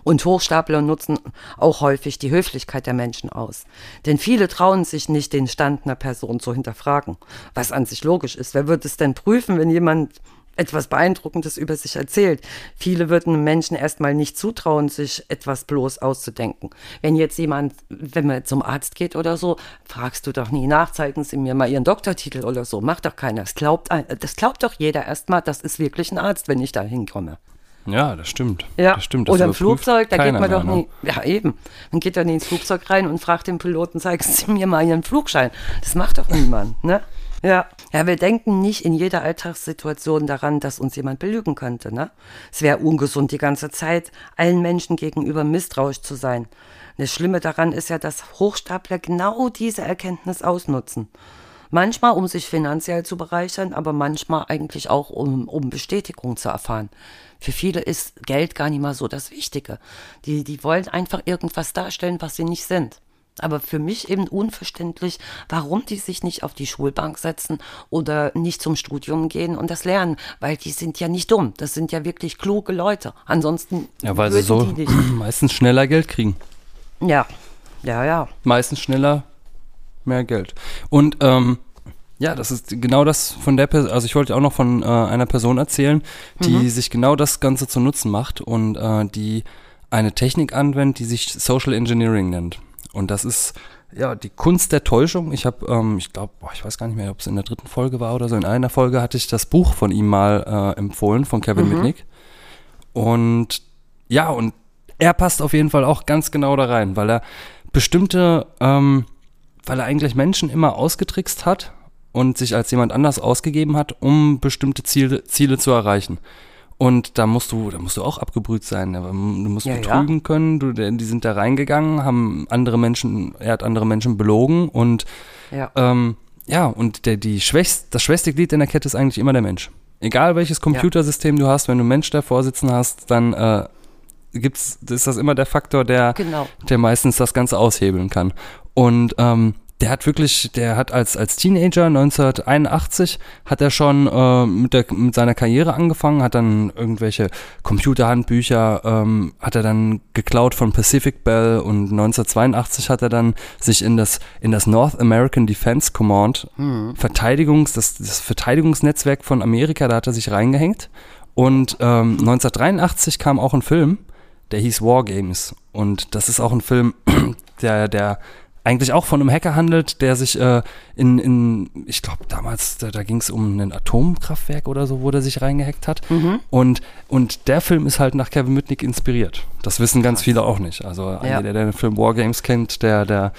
Speaker 3: Und Hochstapler nutzen auch häufig die Höflichkeit der Menschen aus. Denn viele trauen sich nicht, den Stand einer Person zu hinterfragen. Was an sich logisch ist. Wer wird es denn prüfen, wenn jemand etwas Beeindruckendes über sich erzählt? Viele würden Menschen erstmal nicht zutrauen, sich etwas bloß auszudenken. Wenn jetzt jemand, wenn man zum Arzt geht oder so, fragst du doch nie nach, zeigen Sie mir mal Ihren Doktortitel oder so. Macht doch keiner. Das glaubt, das glaubt doch jeder erstmal, das ist wirklich ein Arzt, wenn ich da hinkomme.
Speaker 2: ja, das stimmt.
Speaker 3: Ja,
Speaker 2: das stimmt. Das
Speaker 3: oder im Flugzeug, da geht man doch
Speaker 2: ne?
Speaker 3: nie. Ja, eben. Man geht dann ins Flugzeug rein und fragt den Piloten, zeigen Sie mir mal Ihren Flugschein. Das macht doch niemand, ne? Ja. Ja, wir denken nicht in jeder Alltagssituation daran, dass uns jemand belügen könnte, ne? Es wäre ungesund, die ganze Zeit allen Menschen gegenüber misstrauisch zu sein. Das Schlimme daran ist ja, dass Hochstapler genau diese Erkenntnis ausnutzen. Manchmal, um sich finanziell zu bereichern, aber manchmal eigentlich auch, um, um Bestätigung zu erfahren. Für viele ist Geld gar nicht mal so das Wichtige. Die, die wollen einfach irgendwas darstellen, was sie nicht sind. Aber für mich eben unverständlich, warum die sich nicht auf die Schulbank setzen oder nicht zum Studium gehen und das lernen, weil die sind ja nicht dumm. Das sind ja wirklich kluge Leute. Ansonsten
Speaker 2: Ja, weil sie so [clears throat] meistens schneller Geld kriegen.
Speaker 3: Ja, ja, ja.
Speaker 2: Meistens schneller mehr Geld. Und ähm, ja, das ist genau das von der Person, also ich wollte auch noch von äh, einer Person erzählen, die
Speaker 3: Mhm.
Speaker 2: sich genau das Ganze zu Nutzen macht und äh, die eine Technik anwendet, die sich Social Engineering nennt. Und das ist ja die Kunst der Täuschung. Ich habe, ähm, ich glaube, ich weiß gar nicht mehr, ob es in der dritten Folge war oder so. In einer Folge hatte ich das Buch von ihm mal äh, empfohlen, von Kevin
Speaker 3: Mhm.
Speaker 2: Mitnick. Und ja, und er passt auf jeden Fall auch ganz genau da rein, weil er bestimmte, ähm, weil er eigentlich Menschen immer ausgetrickst hat und sich als jemand anders ausgegeben hat, um bestimmte Ziele, Ziele zu erreichen. Und da musst du, da musst du auch abgebrüht sein. aber Du musst
Speaker 3: Ja, ja.
Speaker 2: betrügen können. Du, die sind da reingegangen, haben andere Menschen, er hat andere Menschen belogen und
Speaker 3: Ja.
Speaker 2: ähm, ja, und der, die schwächst, das schwächste Glied in der Kette ist eigentlich immer der Mensch. Egal welches Computersystem du hast, wenn du einen Mensch davor sitzen hast, dann äh, gibt's, ist das immer der Faktor, der,
Speaker 3: Genau.
Speaker 2: der meistens das Ganze aushebeln kann. Und ähm, der hat wirklich, der hat als, als Teenager 1981 hat er schon äh, mit, der, mit seiner Karriere angefangen, hat dann irgendwelche Computerhandbücher, ähm, hat er dann geklaut von Pacific Bell und 1982 hat er dann sich in das, in das North American Defense Command Verteidigungs, das, das Verteidigungsnetzwerk von Amerika, da hat er sich reingehängt. Und ähm, 1983 kam auch ein Film, der hieß War Games. Und das ist auch ein Film, [clears throat] der, der eigentlich auch von einem Hacker handelt, der sich äh, in, in, ich glaube damals, da, da ging es um ein Atomkraftwerk oder so, wo der sich reingehackt hat. Und, und der Film ist halt nach Kevin Mitnick inspiriert. Das wissen ganz viele auch nicht. Also jeder, der den Film War Games kennt, der, der,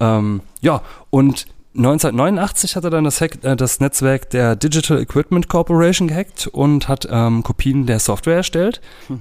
Speaker 2: ähm, ja, und 1989 hat er dann das, Hack, äh, das Netzwerk der Digital Equipment Corporation gehackt und hat ähm, Kopien der Software erstellt.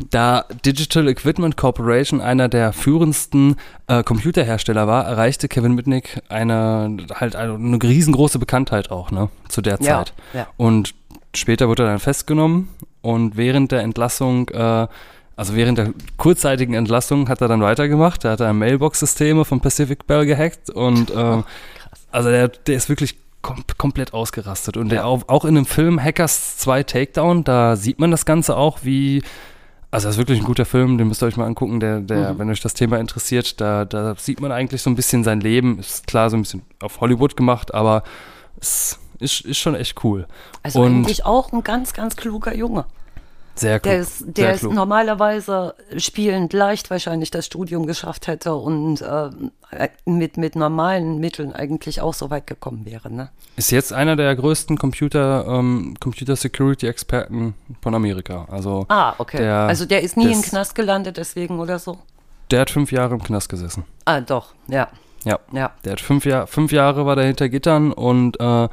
Speaker 2: Da Digital Equipment Corporation einer der führendsten äh, Computerhersteller war, erreichte Kevin Mitnick eine halt eine, eine riesengroße Bekanntheit auch ne, zu der
Speaker 3: Ja,
Speaker 2: Zeit.
Speaker 3: ja.
Speaker 2: Und später wurde er dann festgenommen und während der Entlassung äh, Also während der kurzzeitigen Entlassung hat er dann weitergemacht. Da hat er Mailbox-Systeme von Pacific Bell gehackt und [laughs] ähm, also der, der ist wirklich kom komplett ausgerastet. Und der auch, auch in dem Film Hackers 2 Takedown, da sieht man das Ganze auch, wie also das ist wirklich ein guter Film, den müsst ihr euch mal angucken, der, der,
Speaker 3: Mhm.
Speaker 2: wenn euch das Thema interessiert, da, da sieht man eigentlich so ein bisschen sein Leben. Ist klar so ein bisschen auf Hollywood gemacht, aber es ist, ist schon echt cool.
Speaker 3: Also
Speaker 2: Und
Speaker 3: eigentlich auch ein ganz, ganz kluger Junge.
Speaker 2: Sehr klug.
Speaker 3: Der ist,
Speaker 2: sehr
Speaker 3: der ist
Speaker 2: klug.
Speaker 3: normalerweise spielend leicht wahrscheinlich das Studium geschafft hätte und äh, mit, mit normalen Mitteln eigentlich auch so weit gekommen wäre. Ne?
Speaker 2: Ist jetzt einer der größten Computer, ähm, Computer Security Experten von Amerika. Also
Speaker 3: Ah, okay.
Speaker 2: Der-
Speaker 3: also der ist nie im Knast gelandet deswegen oder so?
Speaker 2: der hat fünf Jahre im Knast gesessen.
Speaker 3: Ah, doch, ja.
Speaker 2: Ja.
Speaker 3: Ja.
Speaker 2: Der hat fünf, Jahr, fünf Jahre war der hinter Gittern und äh,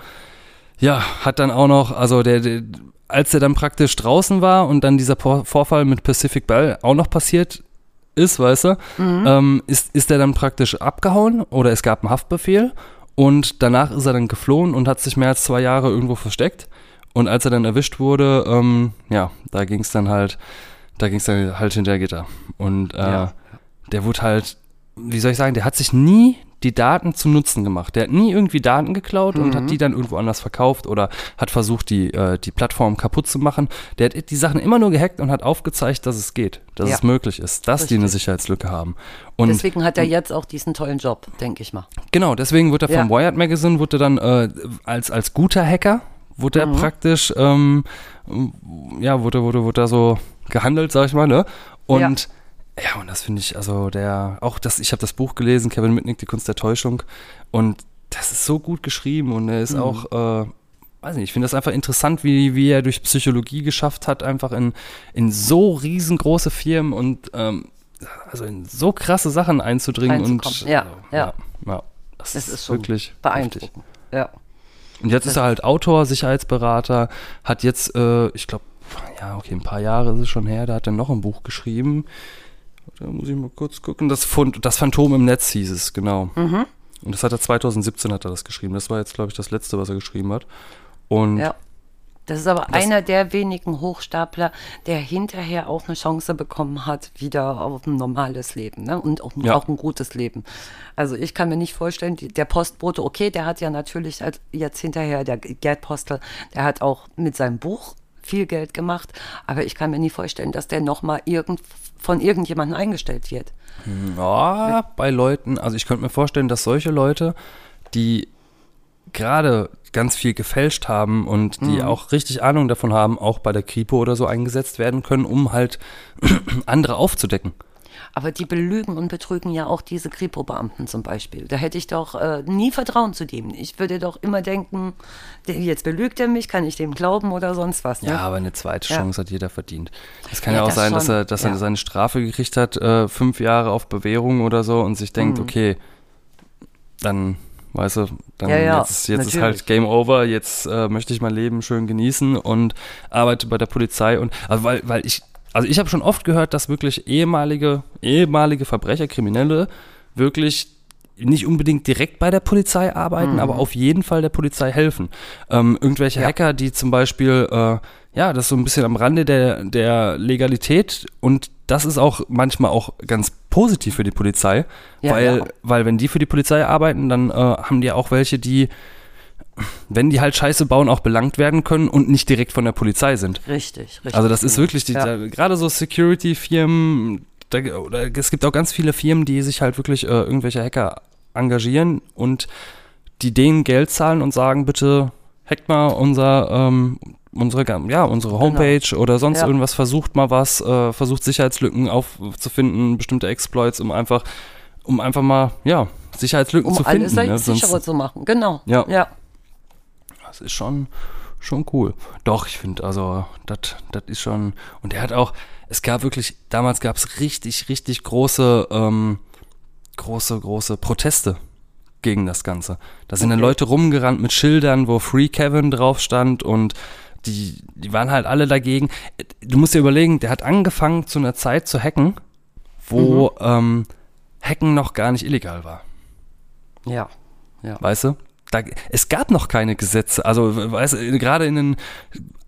Speaker 2: ja, hat dann auch noch, also der, der, als er dann praktisch draußen war und dann dieser Vorfall mit Pacific Bell auch noch passiert ist, weißt du, ähm, ist, ist er dann praktisch abgehauen oder es gab einen Haftbefehl und danach ist er dann geflohen und hat sich mehr als zwei Jahre irgendwo versteckt. Und als er dann erwischt wurde, ähm, ja, da ging es dann halt, da ging es dann halt hinter Gitter. Und äh,
Speaker 3: Ja.
Speaker 2: der wurde halt, wie soll ich sagen, der hat sich nie die Daten zum Nutzen gemacht. Der hat nie irgendwie Daten geklaut und
Speaker 3: Mhm.
Speaker 2: hat die dann irgendwo anders verkauft oder hat versucht, die, äh, die Plattform kaputt zu machen. Der hat die Sachen immer nur gehackt und hat aufgezeigt, dass es geht, dass
Speaker 3: Ja.
Speaker 2: es möglich ist, dass die eine
Speaker 3: Richtig.
Speaker 2: Sicherheitslücke haben. Und
Speaker 3: Deswegen hat er jetzt auch diesen tollen Job, denke ich mal.
Speaker 2: Genau, deswegen wurde er vom
Speaker 3: Ja.
Speaker 2: Wired Magazine, wurde er dann äh, als, als guter Hacker, wurde er praktisch, ähm, ja, wurde, wurde, wurde da so gehandelt, sag ich mal, ne? Und ja, und das finde ich, also der, auch das, ich habe das Buch gelesen, Kevin Mitnick, Die Kunst der Täuschung, und das ist so gut geschrieben und er ist auch, äh, weiß nicht, ich finde das einfach interessant, wie, wie er durch Psychologie geschafft hat, einfach in, in so riesengroße Firmen und ähm, also in so krasse Sachen einzudringen und.
Speaker 3: Ja,
Speaker 2: äh,
Speaker 3: ja.
Speaker 2: ja, das,
Speaker 3: Das
Speaker 2: ist,
Speaker 3: ist
Speaker 2: wirklich heftig.
Speaker 3: beeindruckend. Ja.
Speaker 2: Und jetzt ist er halt Autor, Sicherheitsberater, hat jetzt, äh, ich glaube, ja, okay, ein paar Jahre ist es schon her, da hat er noch ein Buch geschrieben. Da muss ich mal kurz gucken. Das, das Phantom im Netz hieß es, genau.
Speaker 3: Mhm.
Speaker 2: Und das hat er 2017 hat er das geschrieben. Das war jetzt, glaube ich, das letzte, was er geschrieben hat. Und
Speaker 3: Ja. Das ist aber
Speaker 2: Das-
Speaker 3: einer der wenigen Hochstapler, der hinterher auch eine Chance bekommen hat, wieder auf ein normales Leben ne? und auch,
Speaker 2: Ja.
Speaker 3: auch ein gutes Leben. Also ich kann mir nicht vorstellen, die, der Postbote, okay, der hat ja natürlich als, jetzt hinterher, der Gerd Postel, der hat auch mit seinem Buch viel Geld gemacht, aber ich kann mir nicht vorstellen, dass der nochmal irgend, von irgendjemandem eingestellt wird.
Speaker 2: Ja, bei Leuten, also ich könnte mir vorstellen, dass solche Leute, die gerade ganz viel gefälscht haben und die auch richtig Ahnung davon haben, auch bei der Kripo oder so eingesetzt werden können, um halt [clears throat] andere aufzudecken.
Speaker 3: Aber die belügen und betrügen ja auch diese Kripo-Beamten zum Beispiel. Da hätte ich doch äh, nie Vertrauen zu dem. Ich würde doch immer denken, jetzt belügt er mich, kann ich dem glauben oder sonst was. Ne?
Speaker 2: Ja, aber eine zweite
Speaker 3: Ja.
Speaker 2: Chance hat jeder verdient. Es kann ja,
Speaker 3: Ja,
Speaker 2: auch
Speaker 3: das
Speaker 2: sein, dass
Speaker 3: schon.
Speaker 2: er, dass er
Speaker 3: Ja.
Speaker 2: seine Strafe gekriegt hat, äh, fünf Jahre auf Bewährung oder so und sich denkt, okay, dann, weißt du, dann
Speaker 3: Ja, ja,
Speaker 2: jetzt, ist- jetzt ist halt Game Over, jetzt äh, möchte ich mein Leben schön genießen und arbeite bei der Polizei und also weil, weil ich, also ich habe schon oft gehört, dass wirklich ehemalige, ehemalige Verbrecher, Kriminelle wirklich nicht unbedingt direkt bei der Polizei arbeiten, aber auf jeden Fall der Polizei helfen. Ähm, irgendwelche
Speaker 3: Mhm. Ja.
Speaker 2: Hacker, die zum Beispiel, äh, ja, das ist so ein bisschen am Rande der, der Legalität und das ist auch manchmal auch ganz positiv für die Polizei,
Speaker 3: Ja,
Speaker 2: weil,
Speaker 3: ja.
Speaker 2: weil wenn die für die Polizei arbeiten, dann äh, haben die auch welche, die, wenn die halt Scheiße bauen, auch belangt werden können und nicht direkt von der Polizei sind.
Speaker 3: Richtig, richtig.
Speaker 2: Also das ist
Speaker 3: genau.
Speaker 2: wirklich, die,
Speaker 3: Ja.
Speaker 2: da, gerade so Security-Firmen, da, oder es gibt auch ganz viele Firmen, die sich halt wirklich äh, irgendwelche Hacker engagieren und die denen Geld zahlen und sagen, bitte hackt mal unser, ähm, unsere, ja, unsere Homepage oder sonst
Speaker 3: Genau. Ja.
Speaker 2: irgendwas, versucht mal was, äh, versucht Sicherheitslücken aufzufinden, bestimmte Exploits, um einfach, um einfach mal, ja, Sicherheitslücken
Speaker 3: um
Speaker 2: zu
Speaker 3: alles
Speaker 2: finden. Ne?
Speaker 3: sicherer
Speaker 2: Sonst,
Speaker 3: zu machen. Genau.
Speaker 2: Ja.
Speaker 3: ja.
Speaker 2: Das ist schon, schon cool. Doch, ich finde, also, das ist schon. Und er hat auch, es gab wirklich, damals gab es richtig, richtig große, ähm, große, große Proteste gegen das Ganze. Da sind dann. Leute rumgerannt mit Schildern, wo Free Kevin drauf stand und die, die waren halt alle dagegen. Du musst dir überlegen, der hat angefangen zu einer Zeit zu hacken, wo ähm, Hacken noch gar nicht illegal war.
Speaker 3: Ja. Ja.
Speaker 2: Weißt du? Da, es gab noch keine Gesetze. Also, weißt du, gerade in den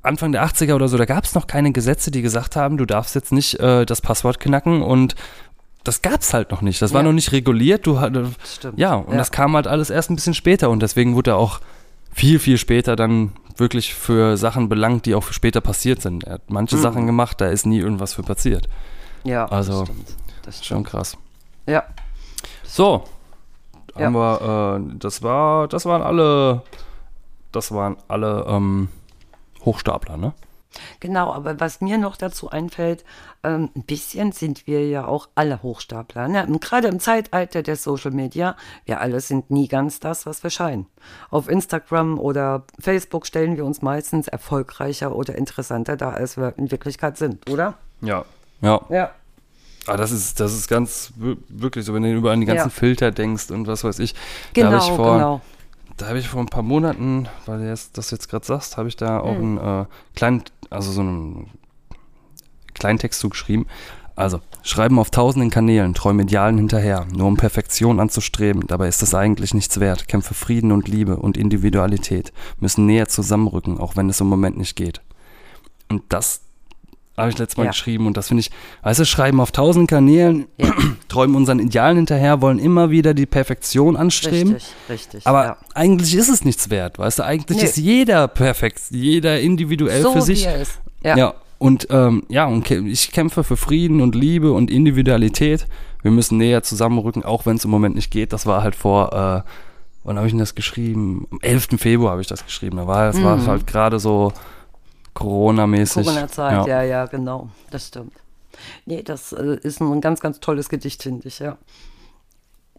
Speaker 2: Anfang der 80er oder so, da gab es noch keine Gesetze, die gesagt haben, du darfst jetzt nicht äh, das Passwort knacken und das gab es halt noch nicht. Das war
Speaker 3: Ja.
Speaker 2: noch nicht reguliert. Du
Speaker 3: Stimmt.
Speaker 2: ja, und
Speaker 3: Ja.
Speaker 2: das kam halt alles erst ein bisschen später und deswegen wurde er auch viel, viel später dann wirklich für Sachen belangt, die auch später passiert sind. Er hat manche
Speaker 3: Mhm.
Speaker 2: Sachen gemacht, da ist nie irgendwas für passiert.
Speaker 3: Ja,
Speaker 2: Also,
Speaker 3: das stimmt. Das
Speaker 2: Schon
Speaker 3: stimmt.
Speaker 2: krass.
Speaker 3: Ja,
Speaker 2: So. Haben wir, äh, das war, das waren alle, das waren alle ähm, Hochstapler, ne?
Speaker 3: genau. Aber was mir noch dazu einfällt, ähm, ein bisschen sind wir ja auch alle Hochstapler. Ne? Gerade im Zeitalter der Social Media, wir alle sind nie ganz das, was wir scheinen. Auf Instagram oder Facebook stellen wir uns meistens erfolgreicher oder interessanter dar, als wir in Wirklichkeit sind, oder?
Speaker 2: Ja. Ja,
Speaker 3: Ja.
Speaker 2: Ah, das ist, das ist ganz wir- wirklich so, wenn du über an die ganzen
Speaker 3: Ja.
Speaker 2: Filter denkst und was weiß ich.
Speaker 3: Genau,
Speaker 2: da habe ich vor,
Speaker 3: genau.
Speaker 2: da habe ich vor ein paar Monaten, weil du jetzt, das jetzt gerade sagst, habe ich da auch
Speaker 3: Mhm.
Speaker 2: einen äh, kleinen, also so einen kleinen Text zugeschrieben. Also, schreiben auf tausenden Kanälen, träumen Idealen hinterher, nur um Perfektion anzustreben. Dabei ist es eigentlich nichts wert. Kämpfe Frieden und Liebe und Individualität müssen näher zusammenrücken, auch wenn es im Moment nicht geht. Und das habe ich letztes Mal
Speaker 3: Ja.
Speaker 2: geschrieben und das finde ich, weißt du, schreiben auf tausend Kanälen,
Speaker 3: Ja. [clears throat]
Speaker 2: träumen unseren Idealen hinterher, wollen immer wieder die Perfektion anstreben.
Speaker 3: Richtig, richtig.
Speaker 2: Aber
Speaker 3: ja.
Speaker 2: eigentlich ist es nichts wert, weißt du? Eigentlich
Speaker 3: Nee.
Speaker 2: ist jeder perfekt, jeder individuell
Speaker 3: so
Speaker 2: für sich.
Speaker 3: wie er ist.
Speaker 2: Ja. Und ähm, ja, und ich kämpfe für Frieden und Liebe und Individualität. Wir müssen näher zusammenrücken, auch wenn es im Moment nicht geht. Das war halt vor, äh, wann habe ich denn das geschrieben? Am 11. Februar habe ich das geschrieben. Da war es war
Speaker 3: Mhm.
Speaker 2: halt gerade so Corona-mäßig.
Speaker 3: Corona-Zeit, ja. ja, genau. Das stimmt. Nee, das äh, ist ein ganz, ganz tolles Gedicht, finde ich, ja.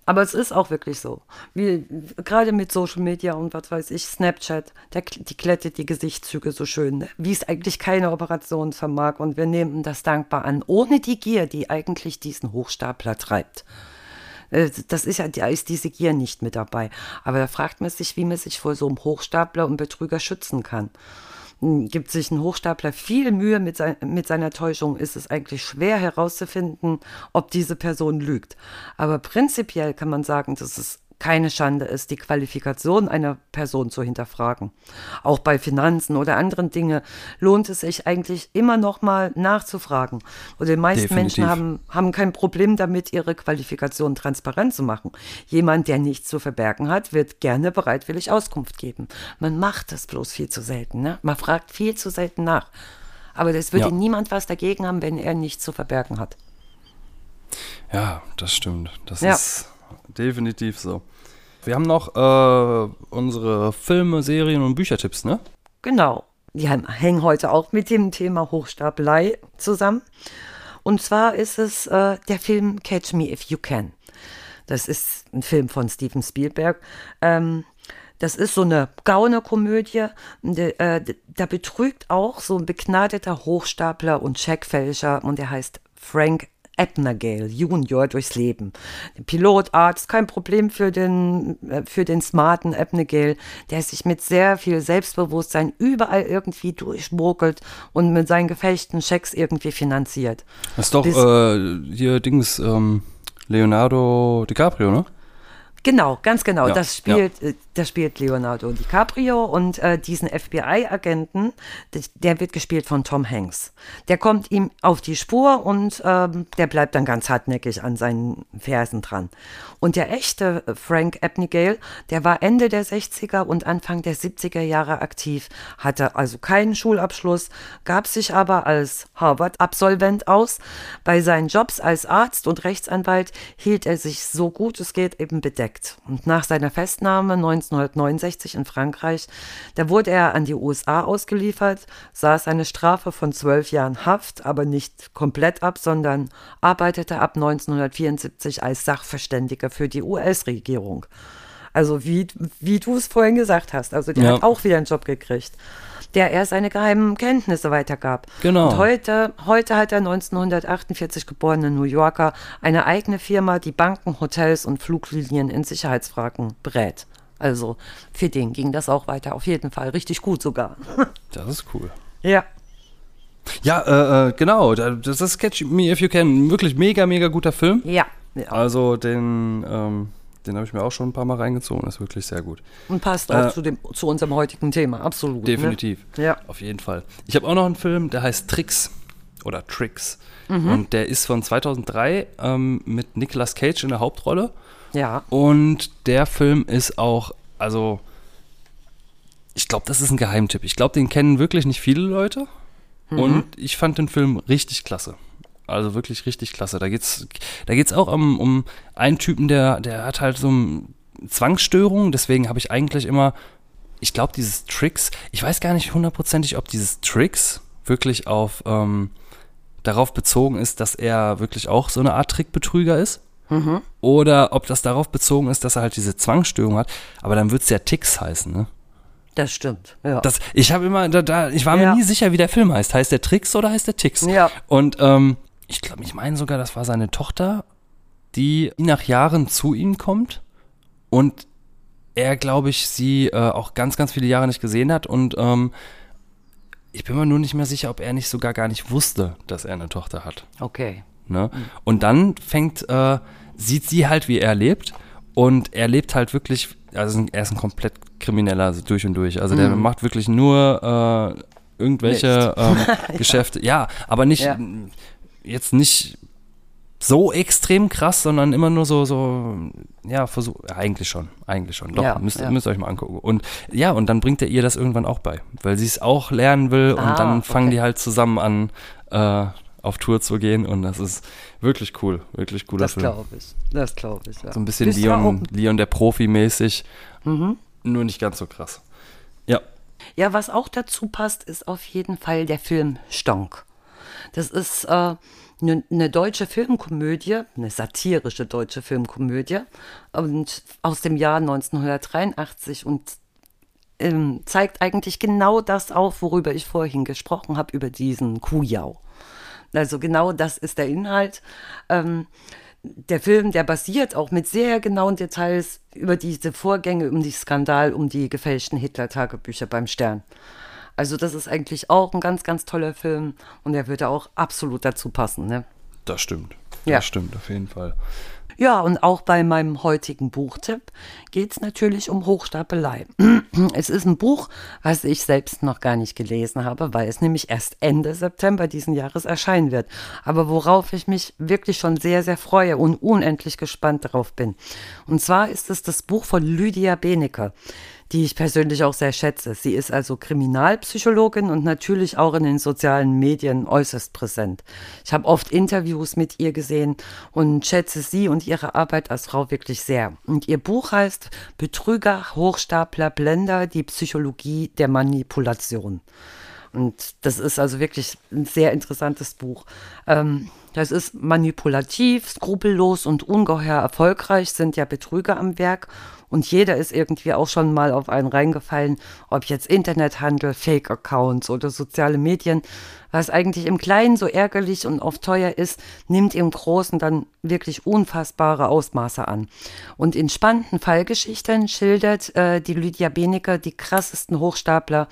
Speaker 3: Aber es ist auch wirklich so. Wie, gerade mit Social Media und was weiß ich, Snapchat, der, die glättet die Gesichtszüge so schön, ne? wie es eigentlich keine Operation vermag. Und wir nehmen das dankbar an, ohne die Gier, die eigentlich diesen Hochstapler treibt. Äh, Das ist ja, da ist diese Gier nicht mit dabei. Aber da fragt man sich, wie man sich vor so einem Hochstapler und Betrüger schützen kann. Gibt sich ein Hochstapler viel Mühe mit, sein, mit seiner Täuschung, ist es eigentlich schwer herauszufinden, ob diese Person lügt. Aber prinzipiell kann man sagen, dass es keine Schande ist, die Qualifikation einer Person zu hinterfragen. Auch bei Finanzen oder anderen Dingen lohnt es sich eigentlich immer noch mal nachzufragen. Und die meisten
Speaker 2: Definitiv.
Speaker 3: Menschen haben, haben kein Problem damit, ihre Qualifikation transparent zu machen. Jemand, der nichts zu verbergen hat, wird gerne bereitwillig Auskunft geben. Man macht das bloß viel zu selten. Ne? Man fragt viel zu selten nach. Aber das würde
Speaker 2: Ja.
Speaker 3: niemand was dagegen haben, wenn er nichts zu verbergen hat.
Speaker 2: Ja, das stimmt. Das
Speaker 3: Ja.
Speaker 2: ist definitiv so. Wir haben noch äh, unsere Filme, Serien und Büchertipps, ne?
Speaker 3: Genau. Die hängen heute auch mit dem Thema Hochstapelei zusammen. Und zwar ist es äh, der Film Catch Me If You Can. Das ist ein Film von Steven Spielberg. Ähm, das ist so eine Gaunerkomödie. Äh, Da betrügt auch so ein begnadeter Hochstapler und Checkfälscher und der heißt Frank Abnergale Junior durchs Leben. Pilot, Arzt, kein Problem für den, äh, für den smarten Abnergale, der sich mit sehr viel Selbstbewusstsein überall irgendwie durchmogelt und mit seinen gefälschten Schecks irgendwie finanziert.
Speaker 2: Das ist doch
Speaker 3: Bis-
Speaker 2: äh, hier Dings, ähm, Leonardo DiCaprio, ne?
Speaker 3: Genau, ganz genau.
Speaker 2: Ja,
Speaker 3: das spielt, äh, das spielt Leonardo DiCaprio und äh, diesen FBI-Agenten, der, wird gespielt von Tom Hanks. Der kommt ihm auf die Spur und ähm, der bleibt dann ganz hartnäckig an seinen Fersen dran. Und der echte Frank Abnegale, der war Ende der 60er und Anfang der 70er Jahre aktiv, hatte also keinen Schulabschluss, gab sich aber als Harvard-Absolvent aus. Bei seinen Jobs als Arzt und Rechtsanwalt hielt er sich so gut es geht eben bedeckt. Und nach seiner Festnahme 1969 in Frankreich, da wurde er an die USA ausgeliefert, saß eine Strafe von zwölf Jahren Haft, aber nicht komplett ab, sondern arbeitete ab 1974 als Sachverständiger für die US-Regierung. Also wie, wie du es vorhin gesagt hast, also der
Speaker 2: Ja.
Speaker 3: hat auch wieder einen Job gekriegt, der er seine geheimen Kenntnisse weitergab.
Speaker 2: Genau.
Speaker 3: Und heute, heute hat der 1948 geborene New Yorker eine eigene Firma, die Banken, Hotels und Fluglinien in Sicherheitsfragen berät. Also für den ging das auch weiter, auf jeden Fall richtig gut sogar. [laughs]
Speaker 2: Das ist cool.
Speaker 3: ja.
Speaker 2: Ja, äh, äh, genau. da- Das ist Catch Me If You Can. Wirklich mega, mega guter Film.
Speaker 3: Ja. ja.
Speaker 2: Also den, ähm, den habe ich mir auch schon ein paar Mal reingezogen. Ist wirklich sehr gut.
Speaker 3: Und passt auch
Speaker 2: Äh,
Speaker 3: zu, dem, zu unserem heutigen Thema, absolut.
Speaker 2: Definitiv.
Speaker 3: Ne? Ja.
Speaker 2: Auf jeden Fall. Ich habe auch noch einen Film, der heißt Tricks oder Tricks.
Speaker 3: Mhm.
Speaker 2: Und der ist von 2003 ähm, mit Nicolas Cage in der Hauptrolle.
Speaker 3: Ja.
Speaker 2: Und der Film ist auch, also, ich glaube, das ist ein Geheimtipp. Ich glaube, den kennen wirklich nicht viele Leute.
Speaker 3: Mhm.
Speaker 2: Und ich fand den Film richtig klasse. Also wirklich richtig klasse. Da geht's, da geht's auch um, um einen Typen, der, der hat halt so eine Zwangsstörung. Deswegen habe ich eigentlich immer, ich glaube, dieses Tricks, ich weiß gar nicht hundertprozentig, ob dieses Tricks wirklich auf, ähm, darauf bezogen ist, dass er wirklich auch so eine Art Trickbetrüger ist. Oder ob das darauf bezogen ist, dass er halt diese Zwangsstörung hat. Aber dann wird es ja Ticks heißen, ne?
Speaker 3: Das stimmt. Ja.
Speaker 2: Das, ich habe immer, da, da, ich war
Speaker 3: Ja.
Speaker 2: mir nie sicher, wie der Film heißt. Heißt der Tricks oder heißt der Ticks?
Speaker 3: Ja.
Speaker 2: Und ähm, ich glaube, ich meine sogar, das war seine Tochter, die nach Jahren zu ihm kommt und er, glaube ich, sie äh, auch ganz, ganz viele Jahre nicht gesehen hat und ähm, ich bin mir nur nicht mehr sicher, ob er nicht sogar gar nicht wusste, dass er eine Tochter hat.
Speaker 3: okay.
Speaker 2: Ne? Und dann fängt, äh, sieht sie halt, wie er lebt. Und er lebt halt wirklich, also er ist ein komplett Krimineller also durch und durch. Also der macht wirklich nur äh, irgendwelche ähm, [laughs] Geschäfte. Ja, aber nicht,
Speaker 3: Ja.
Speaker 2: Jetzt nicht so extrem krass, sondern immer nur so, so, ja, versuch, eigentlich schon, eigentlich schon, doch,
Speaker 3: Ja,
Speaker 2: müsst,
Speaker 3: ja.
Speaker 2: müsst ihr euch mal angucken. Und ja, und dann bringt er ihr das irgendwann auch bei, weil sie es auch lernen will
Speaker 3: Ah,
Speaker 2: und dann fangen
Speaker 3: okay.
Speaker 2: die halt zusammen an, äh, auf Tour zu gehen und das ist wirklich cool, wirklich cooler
Speaker 3: Das
Speaker 2: Film.
Speaker 3: glaube ich. Das glaube ich. Ja.
Speaker 2: So ein bisschen
Speaker 3: Bist
Speaker 2: Leon, Leon der Profi mäßig,
Speaker 3: Mhm.
Speaker 2: nur nicht ganz so krass. Ja,
Speaker 3: Ja, was auch dazu passt, ist auf jeden Fall der Film Stonk. Das ist äh, eine ne deutsche Filmkomödie, eine satirische deutsche Filmkomödie und aus dem Jahr 1983 und ähm, zeigt eigentlich genau das auf, worüber ich vorhin gesprochen habe, über diesen Kujau. Also genau das ist der Inhalt. Ähm, der Film, der basiert auch mit sehr genauen Details über diese Vorgänge, um die Skandal, um die gefälschten Hitler-Tagebücher beim Stern. Also das ist eigentlich auch ein ganz, ganz toller Film und der würde auch absolut dazu passen. Ne?
Speaker 2: das stimmt.
Speaker 3: Ja.
Speaker 2: Das stimmt, auf jeden Fall.
Speaker 3: Ja, und auch bei meinem heutigen Buchtipp geht es natürlich um Hochstapelei. [clears throat] Es ist ein Buch, was ich selbst noch gar nicht gelesen habe, weil es nämlich erst Ende September diesen Jahres erscheinen wird. Aber worauf ich mich wirklich schon sehr, sehr freue und unendlich gespannt darauf bin. Und zwar ist es das Buch von Lydia Benecke die ich persönlich auch sehr schätze. Sie ist also Kriminalpsychologin und natürlich auch in den sozialen Medien äußerst präsent. Ich habe oft Interviews mit ihr gesehen und schätze sie und ihre Arbeit als Frau wirklich sehr. Und ihr Buch heißt Betrüger, Hochstapler, Blender, die Psychologie der Manipulation. Und das ist also wirklich ein sehr interessantes Buch. Ähm, das ist manipulativ, skrupellos und ungeheuer erfolgreich sind ja Betrüger am Werk. Und jeder ist irgendwie auch schon mal auf einen reingefallen, ob jetzt Internethandel, Fake-Accounts oder soziale Medien. Was eigentlich im Kleinen so ärgerlich und oft teuer ist, nimmt im Großen dann wirklich unfassbare Ausmaße an. Und in spannenden Fallgeschichten schildert äh, die Lydia Benecke die krassesten Hochstapler,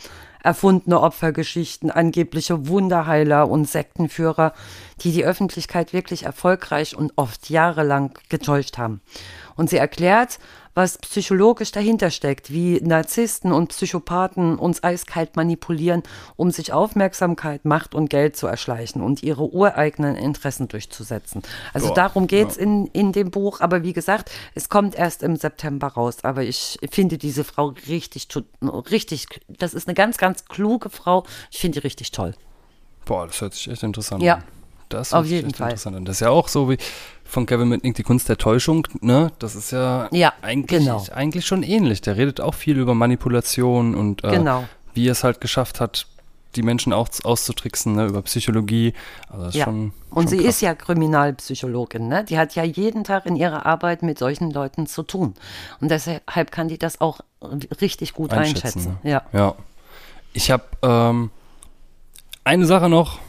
Speaker 3: erfundene Opfergeschichten, angebliche Wunderheiler und Sektenführer, die die Öffentlichkeit wirklich erfolgreich und oft jahrelang getäuscht haben. Und sie erklärt, was psychologisch dahinter steckt, wie Narzissten und Psychopathen uns eiskalt manipulieren, um sich Aufmerksamkeit, Macht und Geld zu erschleichen und ihre ureigenen Interessen durchzusetzen. Also
Speaker 2: Boah,
Speaker 3: darum geht's in, in dem Buch. Aber wie gesagt, es kommt erst im September raus. Aber ich finde diese Frau richtig, richtig, das ist eine ganz, ganz kluge Frau. Ich finde die richtig toll.
Speaker 2: Boah, das hört sich echt interessant
Speaker 3: Ja.
Speaker 2: an. Das
Speaker 3: Auf jeden Fall.
Speaker 2: interessant an. Das ist ja auch so wie von Kevin Mitnick, die Kunst der Täuschung, ne? Das ist ja,
Speaker 3: Ja,
Speaker 2: eigentlich,
Speaker 3: genau.
Speaker 2: eigentlich schon ähnlich. Der redet auch viel über Manipulation und äh,
Speaker 3: Genau.
Speaker 2: wie er es halt geschafft hat, die Menschen auch auszutricksen, ne? über Psychologie. Also
Speaker 3: Ja.
Speaker 2: schon,
Speaker 3: Und
Speaker 2: schon
Speaker 3: sie
Speaker 2: krass.
Speaker 3: ist ja Kriminalpsychologin, ne? Die hat ja jeden Tag in ihrer Arbeit mit solchen Leuten zu tun. Und deshalb kann die das auch richtig gut einschätzen.
Speaker 2: ne?
Speaker 3: Ja.
Speaker 2: Ja. Ich habe ähm, eine Sache noch,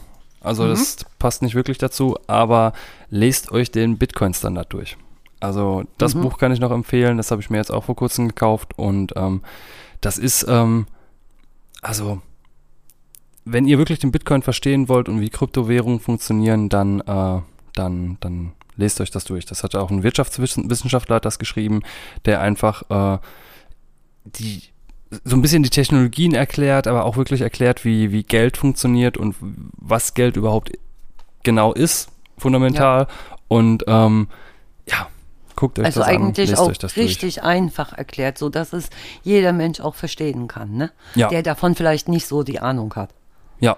Speaker 2: also
Speaker 3: Mhm.
Speaker 2: das passt nicht wirklich dazu, aber lest euch den Bitcoin-Standard durch. Also das
Speaker 3: Mhm.
Speaker 2: Buch kann ich noch empfehlen, das habe ich mir jetzt auch vor kurzem gekauft und ähm, das ist, ähm, also wenn ihr wirklich den Bitcoin verstehen wollt und wie Kryptowährungen funktionieren, dann, äh, dann, dann lest euch das durch. Das hat auch ein Wirtschaftswissenschaftler das geschrieben, der einfach äh, die so ein bisschen die Technologien erklärt, aber auch wirklich erklärt, wie, wie Geld funktioniert und was Geld überhaupt genau ist, fundamental. Ja. Und ähm, ja, guckt euch
Speaker 3: also
Speaker 2: das an.
Speaker 3: Also eigentlich auch richtig
Speaker 2: durch.
Speaker 3: einfach erklärt, so dass es jeder Mensch auch verstehen kann, ne?
Speaker 2: Ja.
Speaker 3: Der davon vielleicht nicht so die Ahnung hat.
Speaker 2: Ja,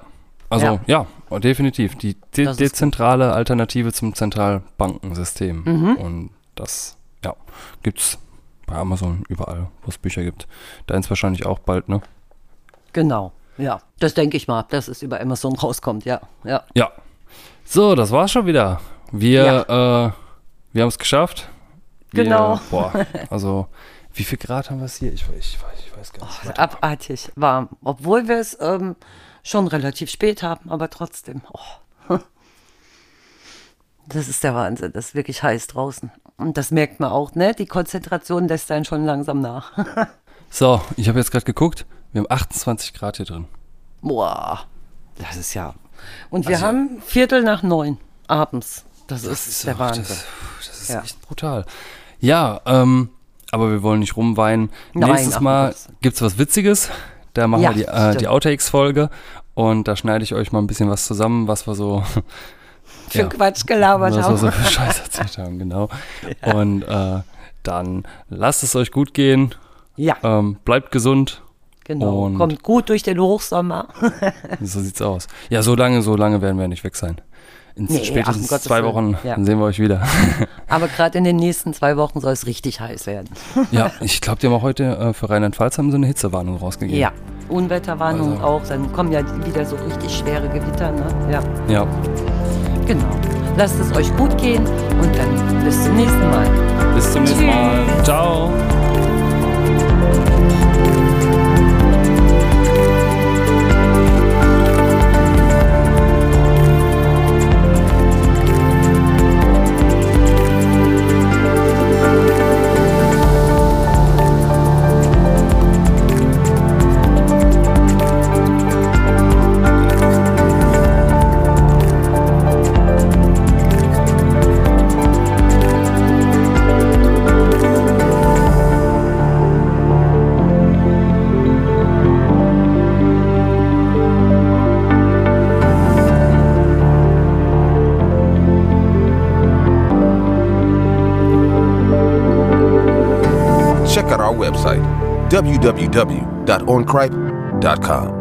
Speaker 2: also ja, ja definitiv. Die de dezentrale Alternative zum Zentralbankensystem.
Speaker 3: Mhm.
Speaker 2: Und das, ja, gibt's bei Amazon überall, wo es Bücher gibt. Deins wahrscheinlich auch bald, ne?
Speaker 3: Genau, ja. Das denke ich mal, dass es über Amazon rauskommt, ja. Ja.
Speaker 2: ja. So, das war's schon wieder. Wir, ja. äh, wir haben es geschafft.
Speaker 3: Wir, genau.
Speaker 2: Boah, [laughs] also wie viel Grad haben wir es hier? Ich, ich, ich, weiß gar nicht.
Speaker 3: Oh, abartig warm. Obwohl wir es ähm, schon relativ spät haben, aber trotzdem. Oh. [laughs] Das ist der Wahnsinn. Das ist wirklich heiß draußen. Und das merkt man auch, ne? Die Konzentration lässt einen schon langsam nach. [laughs]
Speaker 2: so, ich habe jetzt gerade geguckt. Wir haben 28 Grad hier drin.
Speaker 3: Boah, das ist ja. Und wir also, haben Viertel nach neun abends. Das, das ist, ist, der Wahnsinn.
Speaker 2: Das, das ist ja. echt brutal. Ja, ähm, aber wir wollen nicht rumweinen. Nein, Nächstes Mal gibt es was Witziges. Da machen ja, wir die, äh, die Outtakes-Folge und da schneide ich euch mal ein bisschen was zusammen, was wir so
Speaker 3: für ja, Quatsch gelabert
Speaker 2: was
Speaker 3: haben.
Speaker 2: Was wir für Scheiß erzählt haben, genau. [laughs] Ja. Und äh, dann lasst es euch gut gehen.
Speaker 3: Ja.
Speaker 2: Ähm, bleibt gesund.
Speaker 3: Genau. Und Kommt gut durch den Hochsommer. [laughs]
Speaker 2: so sieht's aus. Ja, so lange, so lange werden wir nicht weg sein. In nee, spätestens ach, zwei Wochen ja. dann sehen wir euch wieder. [laughs]
Speaker 3: Aber gerade in den nächsten zwei Wochen soll es richtig heiß werden.
Speaker 2: ja, ich glaube, die haben auch heute äh, für Rheinland-Pfalz haben so eine Hitzewarnung rausgegeben.
Speaker 3: Ja, Unwetterwarnung also. auch. Dann kommen ja wieder so richtig schwere Gewitter. Ne? Ja.
Speaker 2: ja.
Speaker 3: Genau. Lasst es euch gut gehen und dann bis zum nächsten Mal.
Speaker 2: Bis zum nächsten Mal. Ciao.
Speaker 4: www.oncripe.com.